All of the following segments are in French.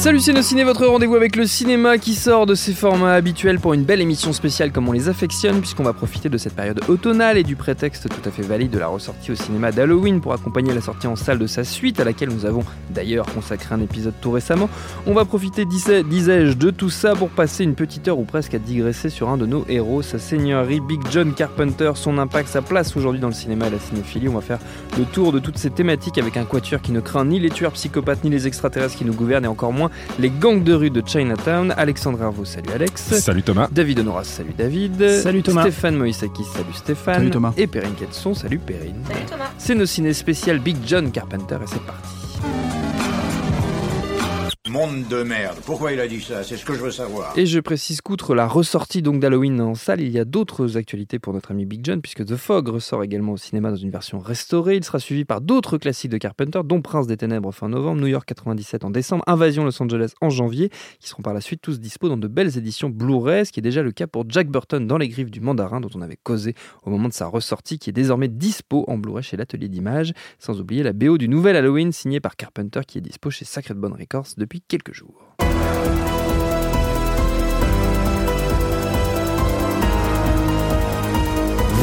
Salut ciné, votre rendez-vous avec le cinéma qui sort de ses formats habituels pour une belle émission spéciale comme on les affectionne puisqu'on va profiter de cette période automnale et du prétexte tout à fait valide de la ressortie au cinéma d'Halloween pour accompagner la sortie en salle de sa suite à laquelle nous avons d'ailleurs consacré un épisode tout récemment. On va profiter, disais- disais-je, de tout ça pour passer une petite heure ou presque à digresser sur un de nos héros, sa seigneurie Big John Carpenter, son impact, sa place aujourd'hui dans le cinéma et la cinéphilie. On va faire le tour de toutes ces thématiques avec un quatuor qui ne craint ni les tueurs psychopathes ni les extraterrestres qui nous gouvernent et encore moins les gangs de rue de Chinatown. Alexandre Hervaux, salut Alex. Salut Thomas. David Honoras, salut David. Salut Thomas. Stéphane Moïsakis, salut Stéphane. Salut Thomas. Et Perrine Quetson, salut Perrine. Salut Thomas. C'est nos ciné spécial Big John Carpenter et c'est parti. Monde de merde. Pourquoi il a dit ça? C'est ce que je veux savoir. Et je précise qu'outre la ressortie donc d'Halloween en salle, il y a d'autres actualités pour notre ami Big John, puisque The Fog ressort également au cinéma dans une version restaurée. Il sera suivi par d'autres classiques de Carpenter, dont Prince des Ténèbres fin novembre, New York 97 en décembre, Invasion Los Angeles en janvier, qui seront par la suite tous dispo dans de belles éditions Blu-ray, ce qui est déjà le cas pour Jack Burton dans Les Griffes du Mandarin, dont on avait causé au moment de sa ressortie, qui est désormais dispo en Blu-ray chez l'Atelier d'Images, sans oublier la BO du nouvel Halloween signé par Carpenter, qui est dispo chez Sacred Bone Records depuis quelques jours.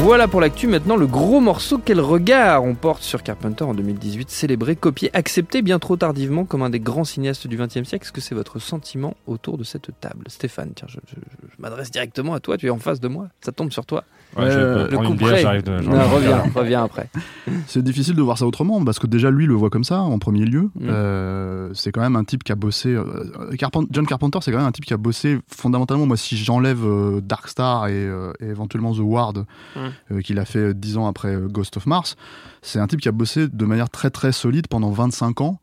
Voilà pour l'actu. Maintenant, le gros morceau, quel regard on porte sur Carpenter en 2018, célébré, copié, accepté bien trop tardivement comme un des grands cinéastes du XXe siècle. Est-ce que c'est votre sentiment autour de cette table? Stéphane, tiens, je, m'adresse directement à toi, tu es en face de moi, ça tombe sur toi. Ouais, je vais Euh, prendre une bière, j'arrive de. Non, reviens, reviens après. C'est difficile de voir ça autrement parce que déjà lui le voit comme ça en premier lieu. Mm. Euh, c'est quand même un type qui a bossé. euh, John Carpenter, c'est quand même un type qui a bossé fondamentalement. Moi, si j'enlève euh, Dark Star et, euh, et éventuellement The Ward, Mm. euh, qu'il a fait dix ans après euh, Ghost of Mars, c'est un type qui a bossé de manière très très solide pendant 25 ans.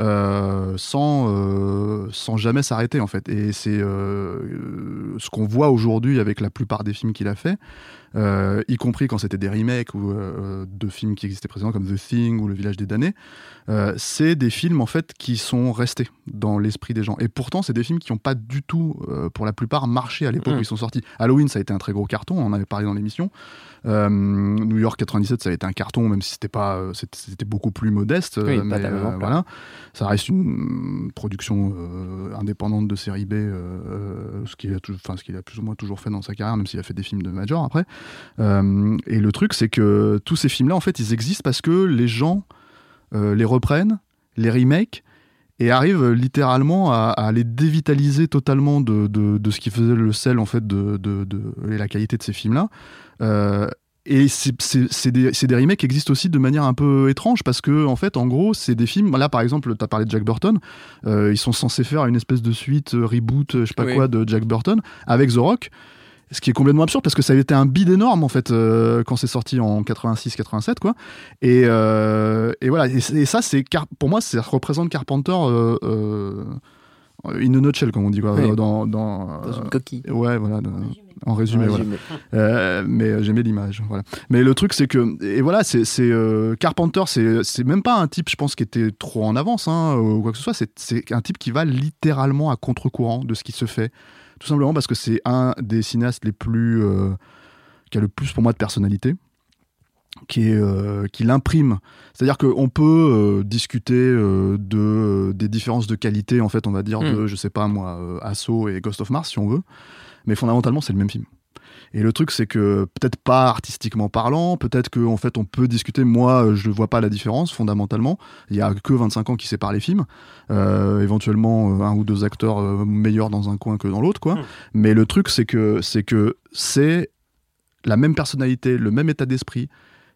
euh, sans, euh, sans jamais s'arrêter en fait. Et c'est euh, ce qu'on voit aujourd'hui avec la plupart des films qu'il a fait, euh, y compris quand c'était des remakes ou euh, de films qui existaient précédemment comme The Thing ou Le Village des damnés. Euh, c'est des films en fait qui sont restés dans l'esprit des gens. Et pourtant, c'est des films qui n'ont pas du tout, pour la plupart, marché à l'époque où ils sont sortis. Halloween, ça a été un très gros carton, on en avait parlé dans l'émission. New York 97, ça a été un carton, même si c'était pas, c'était beaucoup plus modeste. Oui, mais, voilà, ça reste une production indépendante de série B, ce qu'il a, enfin, ce qu'il a plus ou moins toujours fait dans sa carrière, même s'il a fait des films de major après. Euh, et le truc, c'est que tous ces films-là, en fait, ils existent parce que les gens euh, les reprennent, les remake et arrivent littéralement à, à les dévitaliser totalement de, de- de ce qui faisait le sel en fait de, de- et la qualité de ces films-là. Euh, et c'est- des, des remakes qui existent aussi de manière un peu étrange parce que en fait en gros c'est des films là par exemple tu as parlé de Jack Burton euh, ils sont censés faire une espèce de suite reboot je sais pas Oui. quoi de Jack Burton avec The Rock ce qui est complètement absurde parce que ça avait été un bid énorme en fait euh, quand c'est sorti en 86-87 quoi et, euh, et voilà et, ça c'est Car- pour moi ça représente Carpenter euh, euh, in a nutshell comme on dit quoi Oui. dans, dans, Dans euh, une coquille. ouais voilà dans- en résumé. Euh, mais j'aimais l'image, voilà. Mais le truc, c'est que, et voilà, c'est euh, Carpenter, c'est c'est même pas un type, je pense, qui était trop en avance, hein, ou quoi que ce soit. C'est- C'est un type qui va littéralement à contre-courant de ce qui se fait, tout simplement parce que c'est un des cinéastes les plus, euh, qui a le plus pour moi de personnalité qui, est, euh, qui l'imprime. C'est-à-dire qu'on peut euh, discuter de, des différences de qualité, en fait, on va dire, de, je sais pas moi, Assaut et Ghost of Mars, si on veut. Mais fondamentalement, c'est le même film. Et le truc, c'est que peut-être pas artistiquement parlant, peut-être qu'en fait, on peut discuter. Moi, euh, je ne vois pas la différence fondamentalement. Il y a que 25 ans qui séparent les films. Euh, éventuellement, euh, un ou deux acteurs meilleurs dans un coin que dans l'autre, quoi. Mais le truc, c'est que c'est que c'est la même personnalité, le même état d'esprit.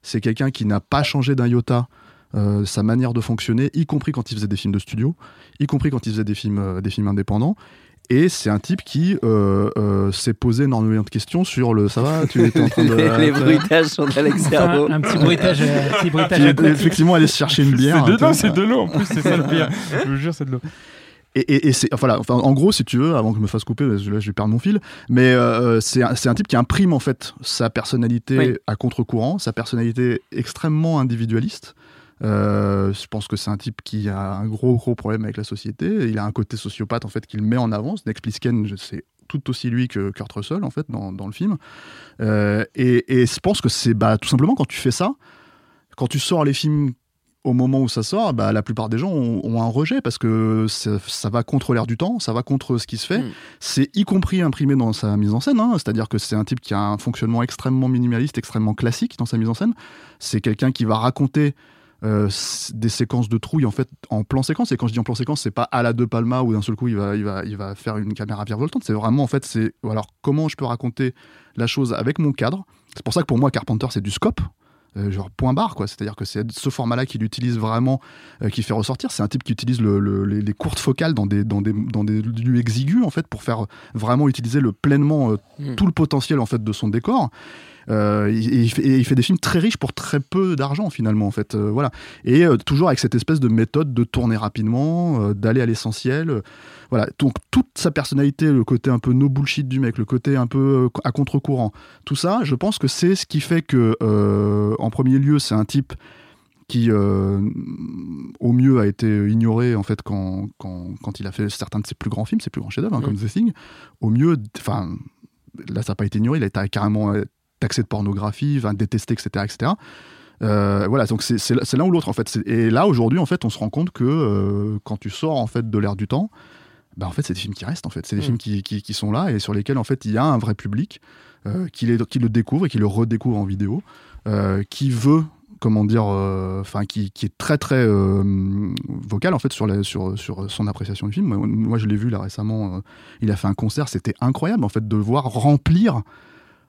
C'est quelqu'un qui n'a pas changé d'un iota euh, sa manière de fonctionner, y compris quand il faisait des films de studio, y compris quand il faisait des films, euh, des films indépendants. Et c'est un type qui euh, euh, s'est posé énormément de questions sur le. Ça va Tu étais en train de. les bruitages sont d'Alex Servo. Un, un petit bruitage, un petit bruitage qui à est côté. effectivement aller se chercher une bière. C'est de vois. c'est de l'eau en plus, c'est ça le pire. Je vous jure, c'est de l'eau. Et, et- et c'est voilà, enfin, en gros, si tu veux, avant que je me fasse couper, parce que là je vais perdre mon fil, mais euh, c'est un, c'est un type qui imprime en fait sa personnalité Oui. à contre-courant, sa personnalité extrêmement individualiste. Euh, je pense que c'est un type qui a un gros gros problème avec la société. Il a un côté sociopathe en fait qu'il met en avant. Next Plissken, je- c'est tout aussi lui que Kurt Russell en fait dans, dans le film. Euh, et, et je pense que c'est bah, tout simplement quand tu fais ça, quand tu sors les films au moment où ça sort, bah, la plupart des gens ont, ont un rejet parce que ça, ça va contre l'air du temps, ça va contre ce qui se fait. Mm. C'est y compris imprimé dans sa mise en scène, hein. c'est-à-dire que c'est un type qui a un fonctionnement extrêmement minimaliste, extrêmement classique dans sa mise en scène. C'est quelqu'un qui va raconter euh, des séquences de trouille en fait en plan séquence. Et quand je dis en plan séquence, c'est pas à la De Palma où d'un seul coup il va, il va, il va faire une caméra virevoltante. C'est vraiment en fait, c'est alors comment je peux raconter la chose avec mon cadre. C'est pour ça que pour moi Carpenter c'est du scope. euh, genre point barre quoi c'est à dire que c'est ce format là qu'il utilise vraiment euh, qui fait ressortir c'est un type qui utilise le- le- les, les courtes focales dans des, dans, des, dans des lieux exigus en fait pour faire vraiment utiliser le pleinement euh, Mm. tout le potentiel en fait de son décor euh, il, il fait, et il fait des films très riches pour très peu d'argent finalement en fait euh, voilà et euh, toujours avec cette espèce de méthode de tourner rapidement d'aller à l'essentiel voilà donc toute sa personnalité le côté un peu no bullshit du mec le côté un peu à contre-courant tout ça je pense que c'est ce qui fait que en premier lieu c'est un type qui euh, au mieux a été ignoré en fait quand, quand, quand il a fait certains de ses plus grands films, ses plus grands chefs-d'œuvre, hein, Mm. comme The Thing. Au mieux, enfin là ça n'a pas été ignoré, il a été carrément taxé de pornographie, enfin, détesté, etc., etc. Euh, voilà, donc c'est l'un ou l'autre en fait. Et là aujourd'hui en fait, on se rend compte que euh, quand tu sors en fait de l'ère du temps, bah, en fait c'est des films qui restent en fait, c'est des Mm. films qui, qui, qui sont là et sur lesquels en fait il y a un vrai public euh, qui, les- qui le découvre et qui le redécouvre en vidéo, qui veut comment dire, enfin qui, qui est très très vocal en fait sur, la- sur, sur son appréciation du film. Moi, moi, je l'ai vu là récemment, il a fait un concert, c'était incroyable en fait de le voir remplir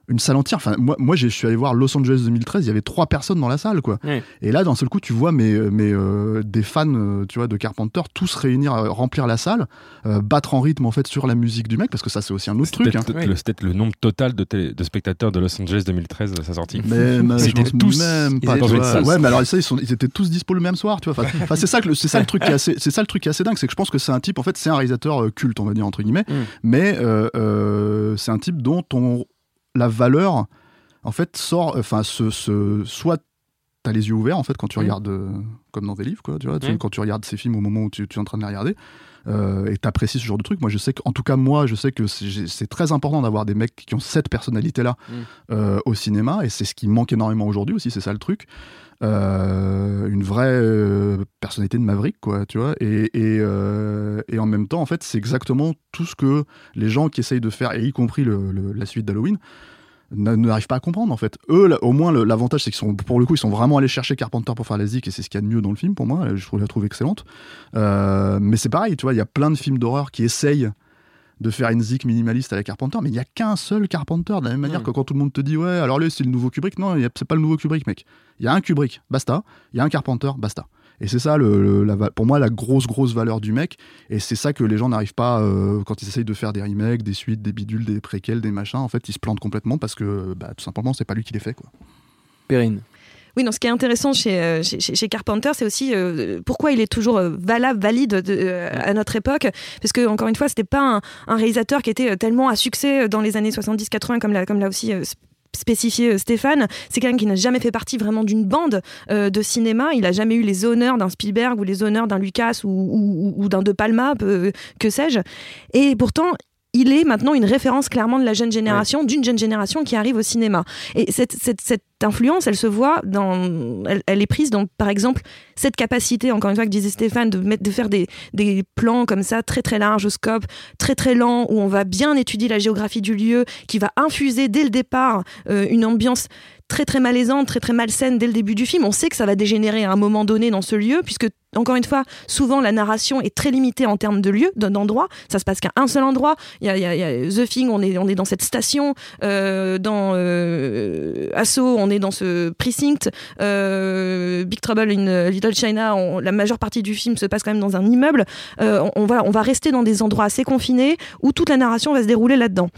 une salle entière. Enfin, moi, moi je suis allé voir Los Angeles 2013, il y avait trois personnes dans la salle, quoi. Ouais. Et là, d'un seul coup, tu vois mais, mais, euh, des fans, euh, tu vois, de Carpenter, tous réunir, euh, remplir la salle, euh, battre en rythme en fait sur la musique du mec, parce que ça, c'est aussi un autre truc. peut-être hein. le, peut-être le nombre total de, télé- de spectateurs de Los Angeles 2013 à sa sortie. Mais, mais Ils étaient tous même pas. dans une salle. Ouais, mais alors ça, ils, sont, ils étaient tous dispo le même soir, tu vois. Enfin, c'est ça que le- c'est ça le truc qui est assez, c'est ça le truc qui est assez dingue, c'est que je pense que c'est un type, en fait, c'est un réalisateur euh, culte, on va dire entre guillemets, Mm. mais euh, euh, c'est un type dont on, la valeur, en fait, sort, enfin, ce, ce- soit t'as les yeux ouverts en fait quand tu Mm. regardes euh, comme dans des livres quoi tu vois tu- Mm. quand tu regardes ces films au moment où tu, tu es en train de les regarder euh, et t'apprécies ce genre de truc moi je sais qu'en tout cas moi je sais que c'est très important d'avoir des mecs qui ont cette personnalité là Mm. au cinéma et c'est ce qui manque énormément aujourd'hui aussi c'est ça le truc Euh, une vraie euh, personnalité de Maverick quoi tu vois et, euh, et en même temps en fait c'est exactement tout ce que les gens qui essayent de faire et y compris la suite d'Halloween n'arrivent pas à comprendre en fait. Eux, là, au moins, l'avantage, c'est qu'ils sont, pour le coup, ils sont vraiment allés chercher Carpenter pour faire la zik et c'est ce qu'il y a de mieux dans le film pour moi. Je trouve, la trouve excellente. Mais c'est pareil, tu vois, il y a plein de films d'horreur qui essayent de faire une zik minimaliste à la Carpenter, mais il y a qu'un seul Carpenter, de la même manière que quand tout le monde te dit ouais, alors lui c'est le nouveau Kubrick, non, c'est pas le nouveau Kubrick, mec. Il y a un Kubrick, basta. Il y a un Carpenter, basta. Et c'est ça, le, le- la va- pour moi, la grosse, grosse valeur du mec. Et c'est ça que les gens n'arrivent pas, euh, quand ils essayent de faire des remakes, des suites, des bidules, des préquels, des machins, en fait, ils se plantent complètement parce que, bah, tout simplement, c'est pas lui qui les fait, quoi. Perrine. Oui, non, ce qui est intéressant chez, euh, chez, Carpenter, c'est aussi euh, pourquoi il est toujours euh, valable, valide de- à notre époque. Parce que, encore une fois, c'était pas un, réalisateur qui était tellement à succès dans les années 70-80, comme l'a, comme l'a aussi sp- spécifié Stéphane. C'est quelqu'un qui n'a jamais fait partie vraiment d'une bande de cinéma. Il n'a jamais eu les honneurs d'un Spielberg ou les honneurs d'un Lucas ou, d'un De Palma, que sais-je. Et pourtant, il est maintenant une référence clairement de la jeune génération, d'une jeune génération qui arrive au cinéma. Et cette, cette, cette influence, elle se voit dans. Elle, elle est prise dans, par exemple, cette capacité, encore une fois, que disait Stéphane, de, mettre, de faire des, des plans comme ça, très très larges au scope, très très lents, où on va bien étudier la géographie du lieu, qui va infuser dès le départ euh, une ambiance très très malaisante, très très malsaine dès le début du film. On sait que ça va dégénérer à un moment donné dans ce lieu, puisque encore une fois, souvent la narration est très limitée en termes de lieu, d'endroit. Ça se passe qu'à un seul endroit. Il y a, The Thing, on est, on est dans cette station. Euh, dans euh, Assaut, on est dans ce precinct. Euh, Big Trouble in Little China, la majeure partie du film se passe quand même dans un immeuble. Euh, on, on on va rester dans des endroits assez confinés où toute la narration va se dérouler là-dedans.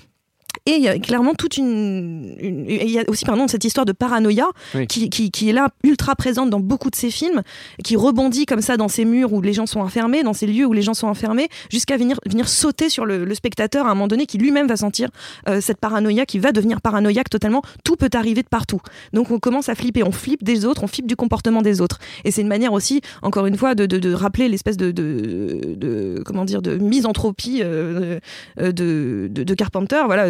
Et il y a clairement toute une. il y a aussi, pardon, cette histoire de paranoïa Oui. qui, qui, qui est là, ultra présente dans beaucoup de ces films, qui rebondit comme ça dans ces murs où les gens sont enfermés, dans ces lieux où les gens sont enfermés, jusqu'à venir, venir sauter sur le, le spectateur à un moment donné qui lui-même va sentir euh, cette paranoïa, qui va devenir paranoïaque totalement. Tout peut arriver de partout. Donc on commence à flipper, on flippe des autres, on flippe du comportement des autres. Et c'est une manière aussi, encore une fois, de, de, de rappeler l'espèce de, de, comment dire, de misanthropie euh, euh, de, de, de Carpenter. Voilà,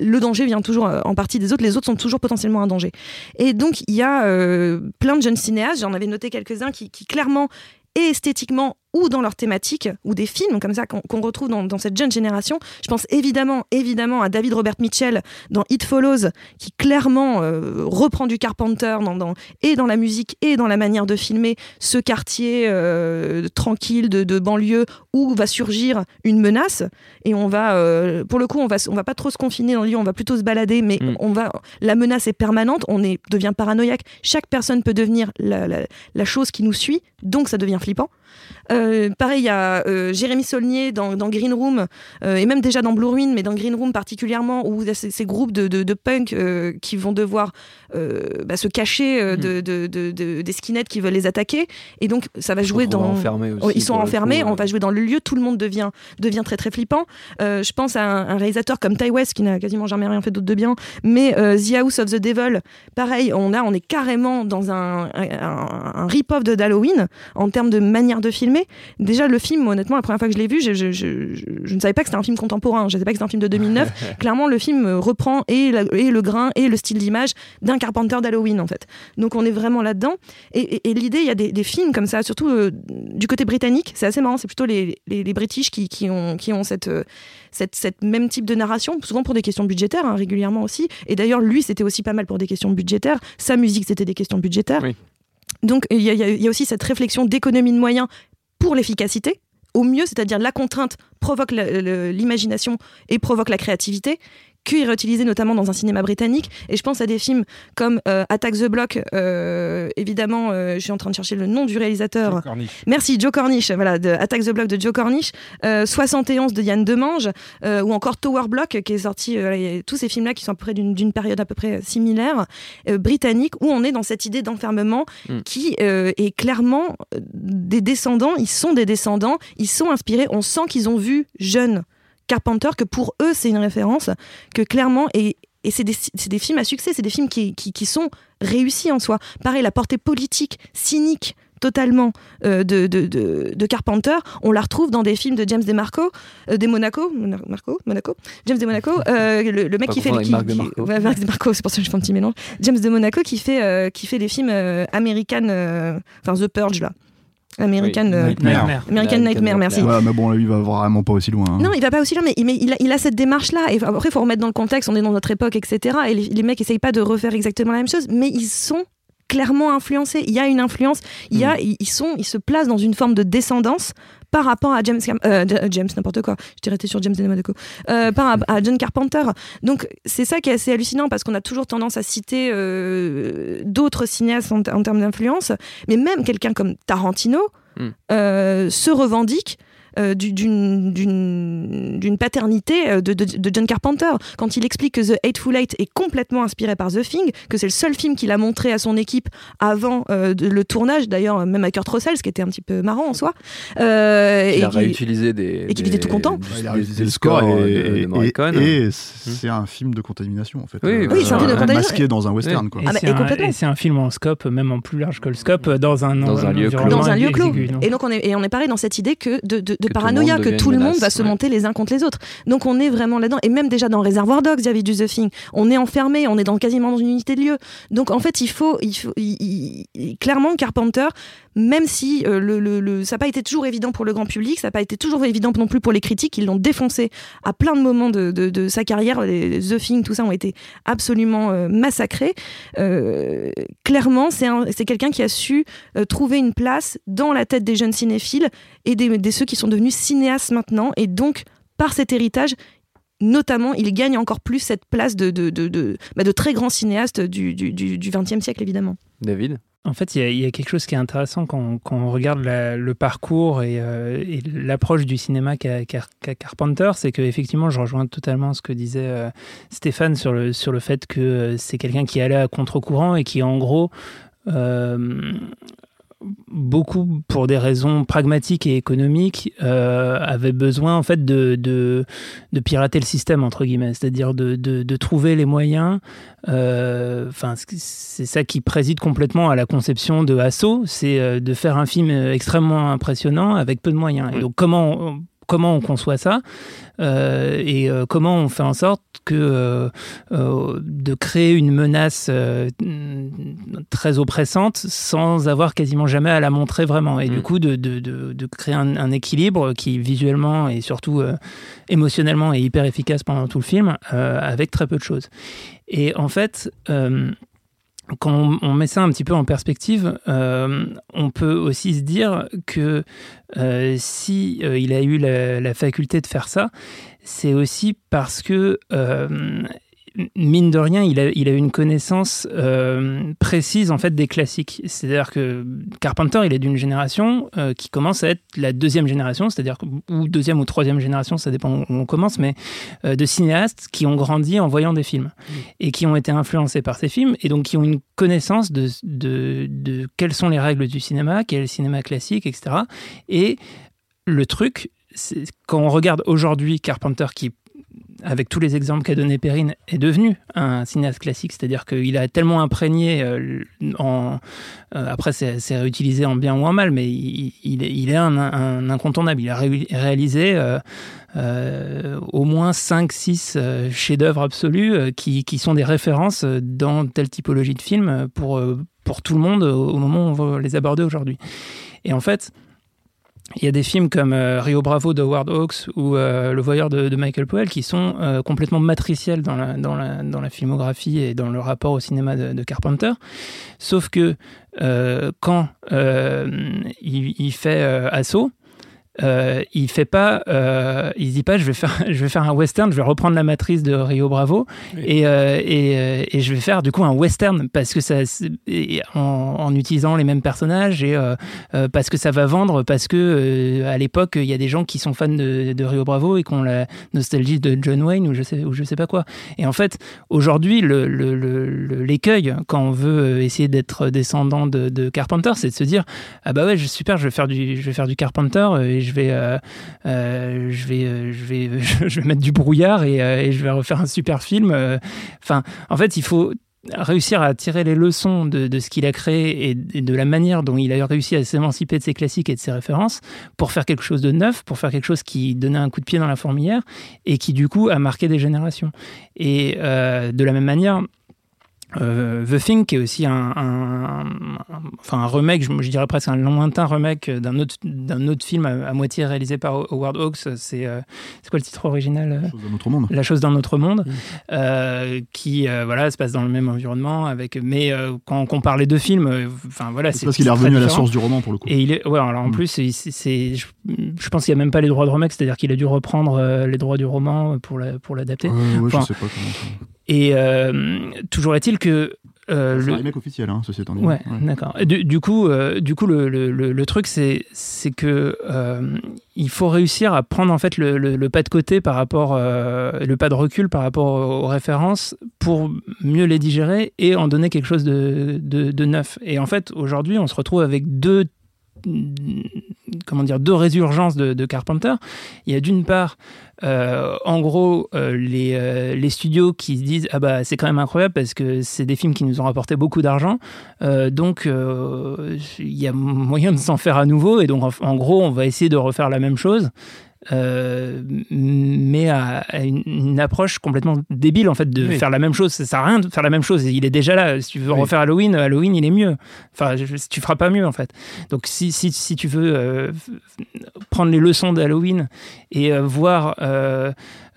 le danger vient toujours euh, en partie des autres, les autres sont toujours potentiellement un danger. Et donc il y a euh, plein de jeunes cinéastes, j'en avais noté quelques-uns qui, qui clairement et esthétiquement ou dans leur thématique, ou des films comme ça qu'on retrouve dans, dans cette jeune génération. Je pense évidemment, évidemment à David Robert Mitchell dans It Follows, qui clairement euh, reprend du Carpenter dans, dans- et dans la musique et dans la manière de filmer ce quartier euh, tranquille de, de banlieue où va surgir une menace. Et on va, euh, pour le coup, on va, on va pas trop se confiner dans le lieu, on va plutôt se balader, mais Mm. on va, la menace est permanente, on est, devient paranoïaque. Chaque personne peut devenir la, la- la chose qui nous suit, donc ça devient flippant. Euh, pareil, il y a euh, Jérémy Saulnier dans, dans Green Room, euh, et même déjà dans Blue Ruin, mais dans Green Room particulièrement, où il y a ces, ces groupes de, de, de punk qui vont devoir bah, se cacher euh, de, de- de- de- des skinheads qui veulent les attaquer. Et donc, ça va jouer dans. aussi, Oh, ils sont enfermés, coup, on va jouer dans le lieu, tout le monde devient, devient très très flippant. Je pense à un, un réalisateur comme Ty West, qui n'a quasiment jamais rien fait d'autre de bien, mais The House of the Devil, pareil, on, a, on est carrément dans un, un, un- un rip-off de d'Halloween en termes de manière de filmer. Déjà, le film, honnêtement, la première fois que je l'ai vu, je, je- je- je- ne savais pas que c'était un film contemporain, je ne savais pas que c'était un film de 2009. Clairement, le film reprend et, la- et le grain et le style d'image d'un Carpenter d'Halloween, en fait. Donc, on est vraiment là-dedans. Et, et- et l'idée, il y a des, des films comme ça, surtout euh, du côté britannique, c'est assez marrant, c'est plutôt les, les, les British qui, qui ont, qui ont cette, euh, cette, cette même type de narration, souvent pour des questions budgétaires, hein, régulièrement aussi. Et d'ailleurs, lui, c'était aussi pas mal pour des questions budgétaires. Sa musique, c'était des questions budgétaires. Oui. Donc, il y, a- aussi cette réflexion d'économie de moyens pour l'efficacité. Au mieux, c'est-à-dire la contrainte provoque l'imagination et provoque la créativité qui est réutilisé notamment dans un cinéma britannique. Et je pense à des films comme euh, Attack the Block. euh, évidemment, euh, je suis en train de chercher le nom du réalisateur. Merci, Joe Cornish. Voilà, de Attack the Block de Joe Cornish. Euh, 71 de Yann Demange. euh, ou encore Tower Block, qui est sorti. euh, tous ces films-là qui sont à peu près d'une d'une période à peu près similaire, euh, britannique, où on est dans cette idée d'enfermement Mm. qui euh, est clairement euh, des descendants. Ils sont des descendants. Ils sont inspirés. On sent qu'ils ont vu jeunes Carpenter, que pour eux, c'est une référence, que clairement, et, et c'est des, des films à succès, c'est des films qui, qui, qui sont réussis en soi. Pareil, la portée politique, cynique, totalement euh, de, de, de, de Carpenter, on la retrouve dans des films de James DeMarco, euh, de Monaco, Monaco, James de Monaco, euh, le, le mec qui fait qui- Marc DeMarco. ouais, c'est pour ça que je fais un petit mélange. James de Monaco qui fait euh, qui fait les films euh, American, euh, enfin The Purge là, American. Oui, euh, Nightmare. Nightmare. American Nightmare, merci. Ouais, mais bon, là, il va vraiment pas aussi loin. hein. Non, il va pas aussi loin, mais, mais il, a, il a cette démarche-là. Et après, il faut remettre dans le contexte, on est dans notre époque, etc. Et les, les mecs essayent pas de refaire exactement la même chose, mais ils sont clairement influencés. Il y a une influence, il, y a, ils, ils sont, ils se placent dans une forme de descendance par rapport à James, Cam- euh, J- James n'importe quoi, j'étais resté sur James de Monaco, euh, par rapport à John Carpenter. Donc c'est ça qui est assez hallucinant parce qu'on a toujours tendance à citer euh, d'autres cinéastes en, en termes d'influence, mais même quelqu'un comme Tarantino Mm. euh, se revendique euh, du- d'une d'une- d'une paternité euh, de, de- de John Carpenter. Quand il explique que The Hateful Eight est complètement inspiré par The Thing, que c'est le seul film qu'il a montré à son équipe avant euh, de- le tournage, d'ailleurs même à Kurt Russell, ce qui était un petit peu marrant en soi. Euh, Il a qui- réutilisé des. et qu'il était tout content. Il a réutilisé le score et, de et- Morricone. et c'est un film de contamination en fait. Oui, Euh, oui, c'est un film de contamination. Masqué dans un western quoi. Et Ah c'est et un- complètement. et c'est un film en scope, même en plus large que le scope, dans un, Dans un lieu clos. dans un lieu clos. Et donc on est, et on est pareil dans cette idée que de, de- de paranoïa, que tout le monde va se monter les uns contre les autres. Donc on est vraiment là-dedans. Et même déjà dans Réservoir Dogs, il y avait du The Thing. On est enfermé, on est dans, quasiment dans une unité de lieu. Donc en fait, il faut, il faut il- il- il- clairement, Carpenter même si euh, ça n'a pas été toujours évident pour le grand public, ça n'a pas été toujours évident non plus pour les critiques, ils l'ont défoncé à plein de moments de, sa carrière, The Thing, tout ça ont été absolument euh, massacrés. Euh, clairement, c'est un- c'est quelqu'un qui a su trouver une place dans la tête des jeunes cinéphiles et des ceux qui sont devenus cinéastes maintenant, et donc par cet héritage, notamment, il gagne encore plus cette place de, de, de, de, bah, de très grand cinéaste du, du, du, 20e siècle, évidemment. David? En fait, il y, a- il y a quelque chose qui est intéressant quand, quand on regarde la- le parcours et, euh, et l'approche du cinéma qu'a qu'a- qu'a Carpenter, c'est que effectivement, je rejoins totalement ce que disait euh, Stéphane sur le, sur le fait que euh, c'est quelqu'un qui allait à contre-courant et qui, en gros, euh, beaucoup pour des raisons pragmatiques et économiques euh, avait besoin en fait de, de, de pirater le système entre guillemets. C'est-à-dire de, de, de trouver les moyens euh, enfin c'est ça qui préside complètement à la conception de Asso c'est euh, de faire un film extrêmement impressionnant avec peu de moyens. Et donc comment on, comment on conçoit ça euh, et euh, comment on fait en sorte que euh, de créer une menace très oppressante sans avoir quasiment jamais à la montrer vraiment et Mm. du coup de, de, de, de créer un, un équilibre qui visuellement et surtout émotionnellement est hyper efficace pendant tout le film avec très peu de choses et en fait quand on, met ça un petit peu en perspective, euh, on peut aussi se dire que euh, si euh, il a eu la, la faculté de faire ça, c'est aussi parce que euh, mine de rien, il a, il a une connaissance euh, précise en fait des classiques. C'est-à-dire que Carpenter, il est d'une génération euh, qui commence à être la deuxième génération, c'est-à-dire ou deuxième ou troisième génération, ça dépend où on commence, mais euh, de cinéastes qui ont grandi en voyant des films et qui ont été influencés par ces films et donc qui ont une connaissance de, de, de quelles sont les règles du cinéma, quel est le cinéma classique, etc. Et le truc, quand on regarde aujourd'hui Carpenter qui avec tous les exemples qu'a donné Perrine, est devenu un cinéaste classique. C'est-à-dire qu'il a tellement imprégné euh, euh, après, c'est réutilisé en bien ou en mal, mais il, est, un, incontournable. Il a ré- réalisé euh, au moins 5-6 euh, chefs-d'œuvre absolus qui, sont des références dans telle typologie de film pour, pour tout le monde au au moment où on va les aborder aujourd'hui. Et en fait, il y a des films comme euh, Rio Bravo de Howard Hawks ou euh, Le Voyeur de, Michael Powell qui sont euh, complètement matriciels dans la, dans, la, dans la filmographie et dans le rapport au cinéma de, Carpenter. Sauf que quand il, il fait Assaut, euh, il fait pas, euh, il dit pas je vais faire, je vais faire un western, je vais reprendre la matrice de Rio Bravo et, euh, et, euh, et je vais faire du coup un western parce que ça, en, en utilisant les mêmes personnages et euh, parce que ça va vendre, parce que à l'époque il y a des gens qui sont fans de, de Rio Bravo et qui ont la nostalgie de John Wayne ou je sais ou je sais pas quoi. Et en fait aujourd'hui le, le- le- le- l'écueil quand on veut essayer d'être descendant de, de Carpenter, c'est de se dire ah bah ouais super je vais faire du je vais faire du Carpenter et je vais euh, euh, je vais euh, je vais je vais mettre du brouillard et, je vais refaire un super film. Enfin en fait il faut réussir à tirer les leçons de, ce qu'il a créé et, de la manière dont il a réussi à s'émanciper de ses classiques et de ses références pour faire quelque chose de neuf, pour faire quelque chose qui donnait un coup de pied dans la fourmilière et qui du coup a marqué des générations. Et de la même manière, euh, The Thing, qui est aussi un, un- un- enfin un remake, je, je dirais presque un lointain remake d'un autre, d'un autre film à, à moitié réalisé par Howard Hawks. C'est euh, c'est quoi le titre original euh? Chose d'un autre monde. La chose dans notre monde, euh, qui euh, voilà se passe dans le même environnement. Avec, mais euh, quand on compare les deux films, enfin voilà, C'est parce qu'il est revenu à la source du roman pour le coup. Et il est, ouais, alors en Mm. plus, c'est, c'est- je, je pense qu'il n'y a même pas les droits de remake, c'est-à-dire qu'il a dû reprendre les droits du roman pour, la, pour l'adapter. Ouais, ouais, Enfin, je sais pas comment. ça- et euh, toujours est-il que euh, C'est le- un remake officiel, hein, ceci étant dit. Ouais, d'accord. Du, du coup, euh, du coup, le, le- le- le truc, c'est, c'est que euh, il faut réussir à prendre en fait le, pas de côté par rapport, euh, le pas de recul par rapport aux références pour mieux les digérer et en donner quelque chose de, de- de neuf. Et en fait, aujourd'hui, on se retrouve avec deux comment dire deux résurgences de, Carpenter. Il y a d'une part, euh, en gros, euh, les, euh, les studios qui se disent ah bah c'est quand même incroyable parce que c'est des films qui nous ont rapporté beaucoup d'argent, donc il y a moyen de s'en faire à nouveau et donc en gros on va essayer de refaire la même chose. Euh, mais à, à une, une approche complètement débile en fait de Oui. faire la même chose. Ça sert à rien de faire la même chose. Il est déjà là. Si tu veux Oui. refaire Halloween, Halloween il est mieux. Enfin, je- tu feras pas mieux en fait. Donc si, si, si tu veux euh, prendre les leçons d'Halloween et euh, voir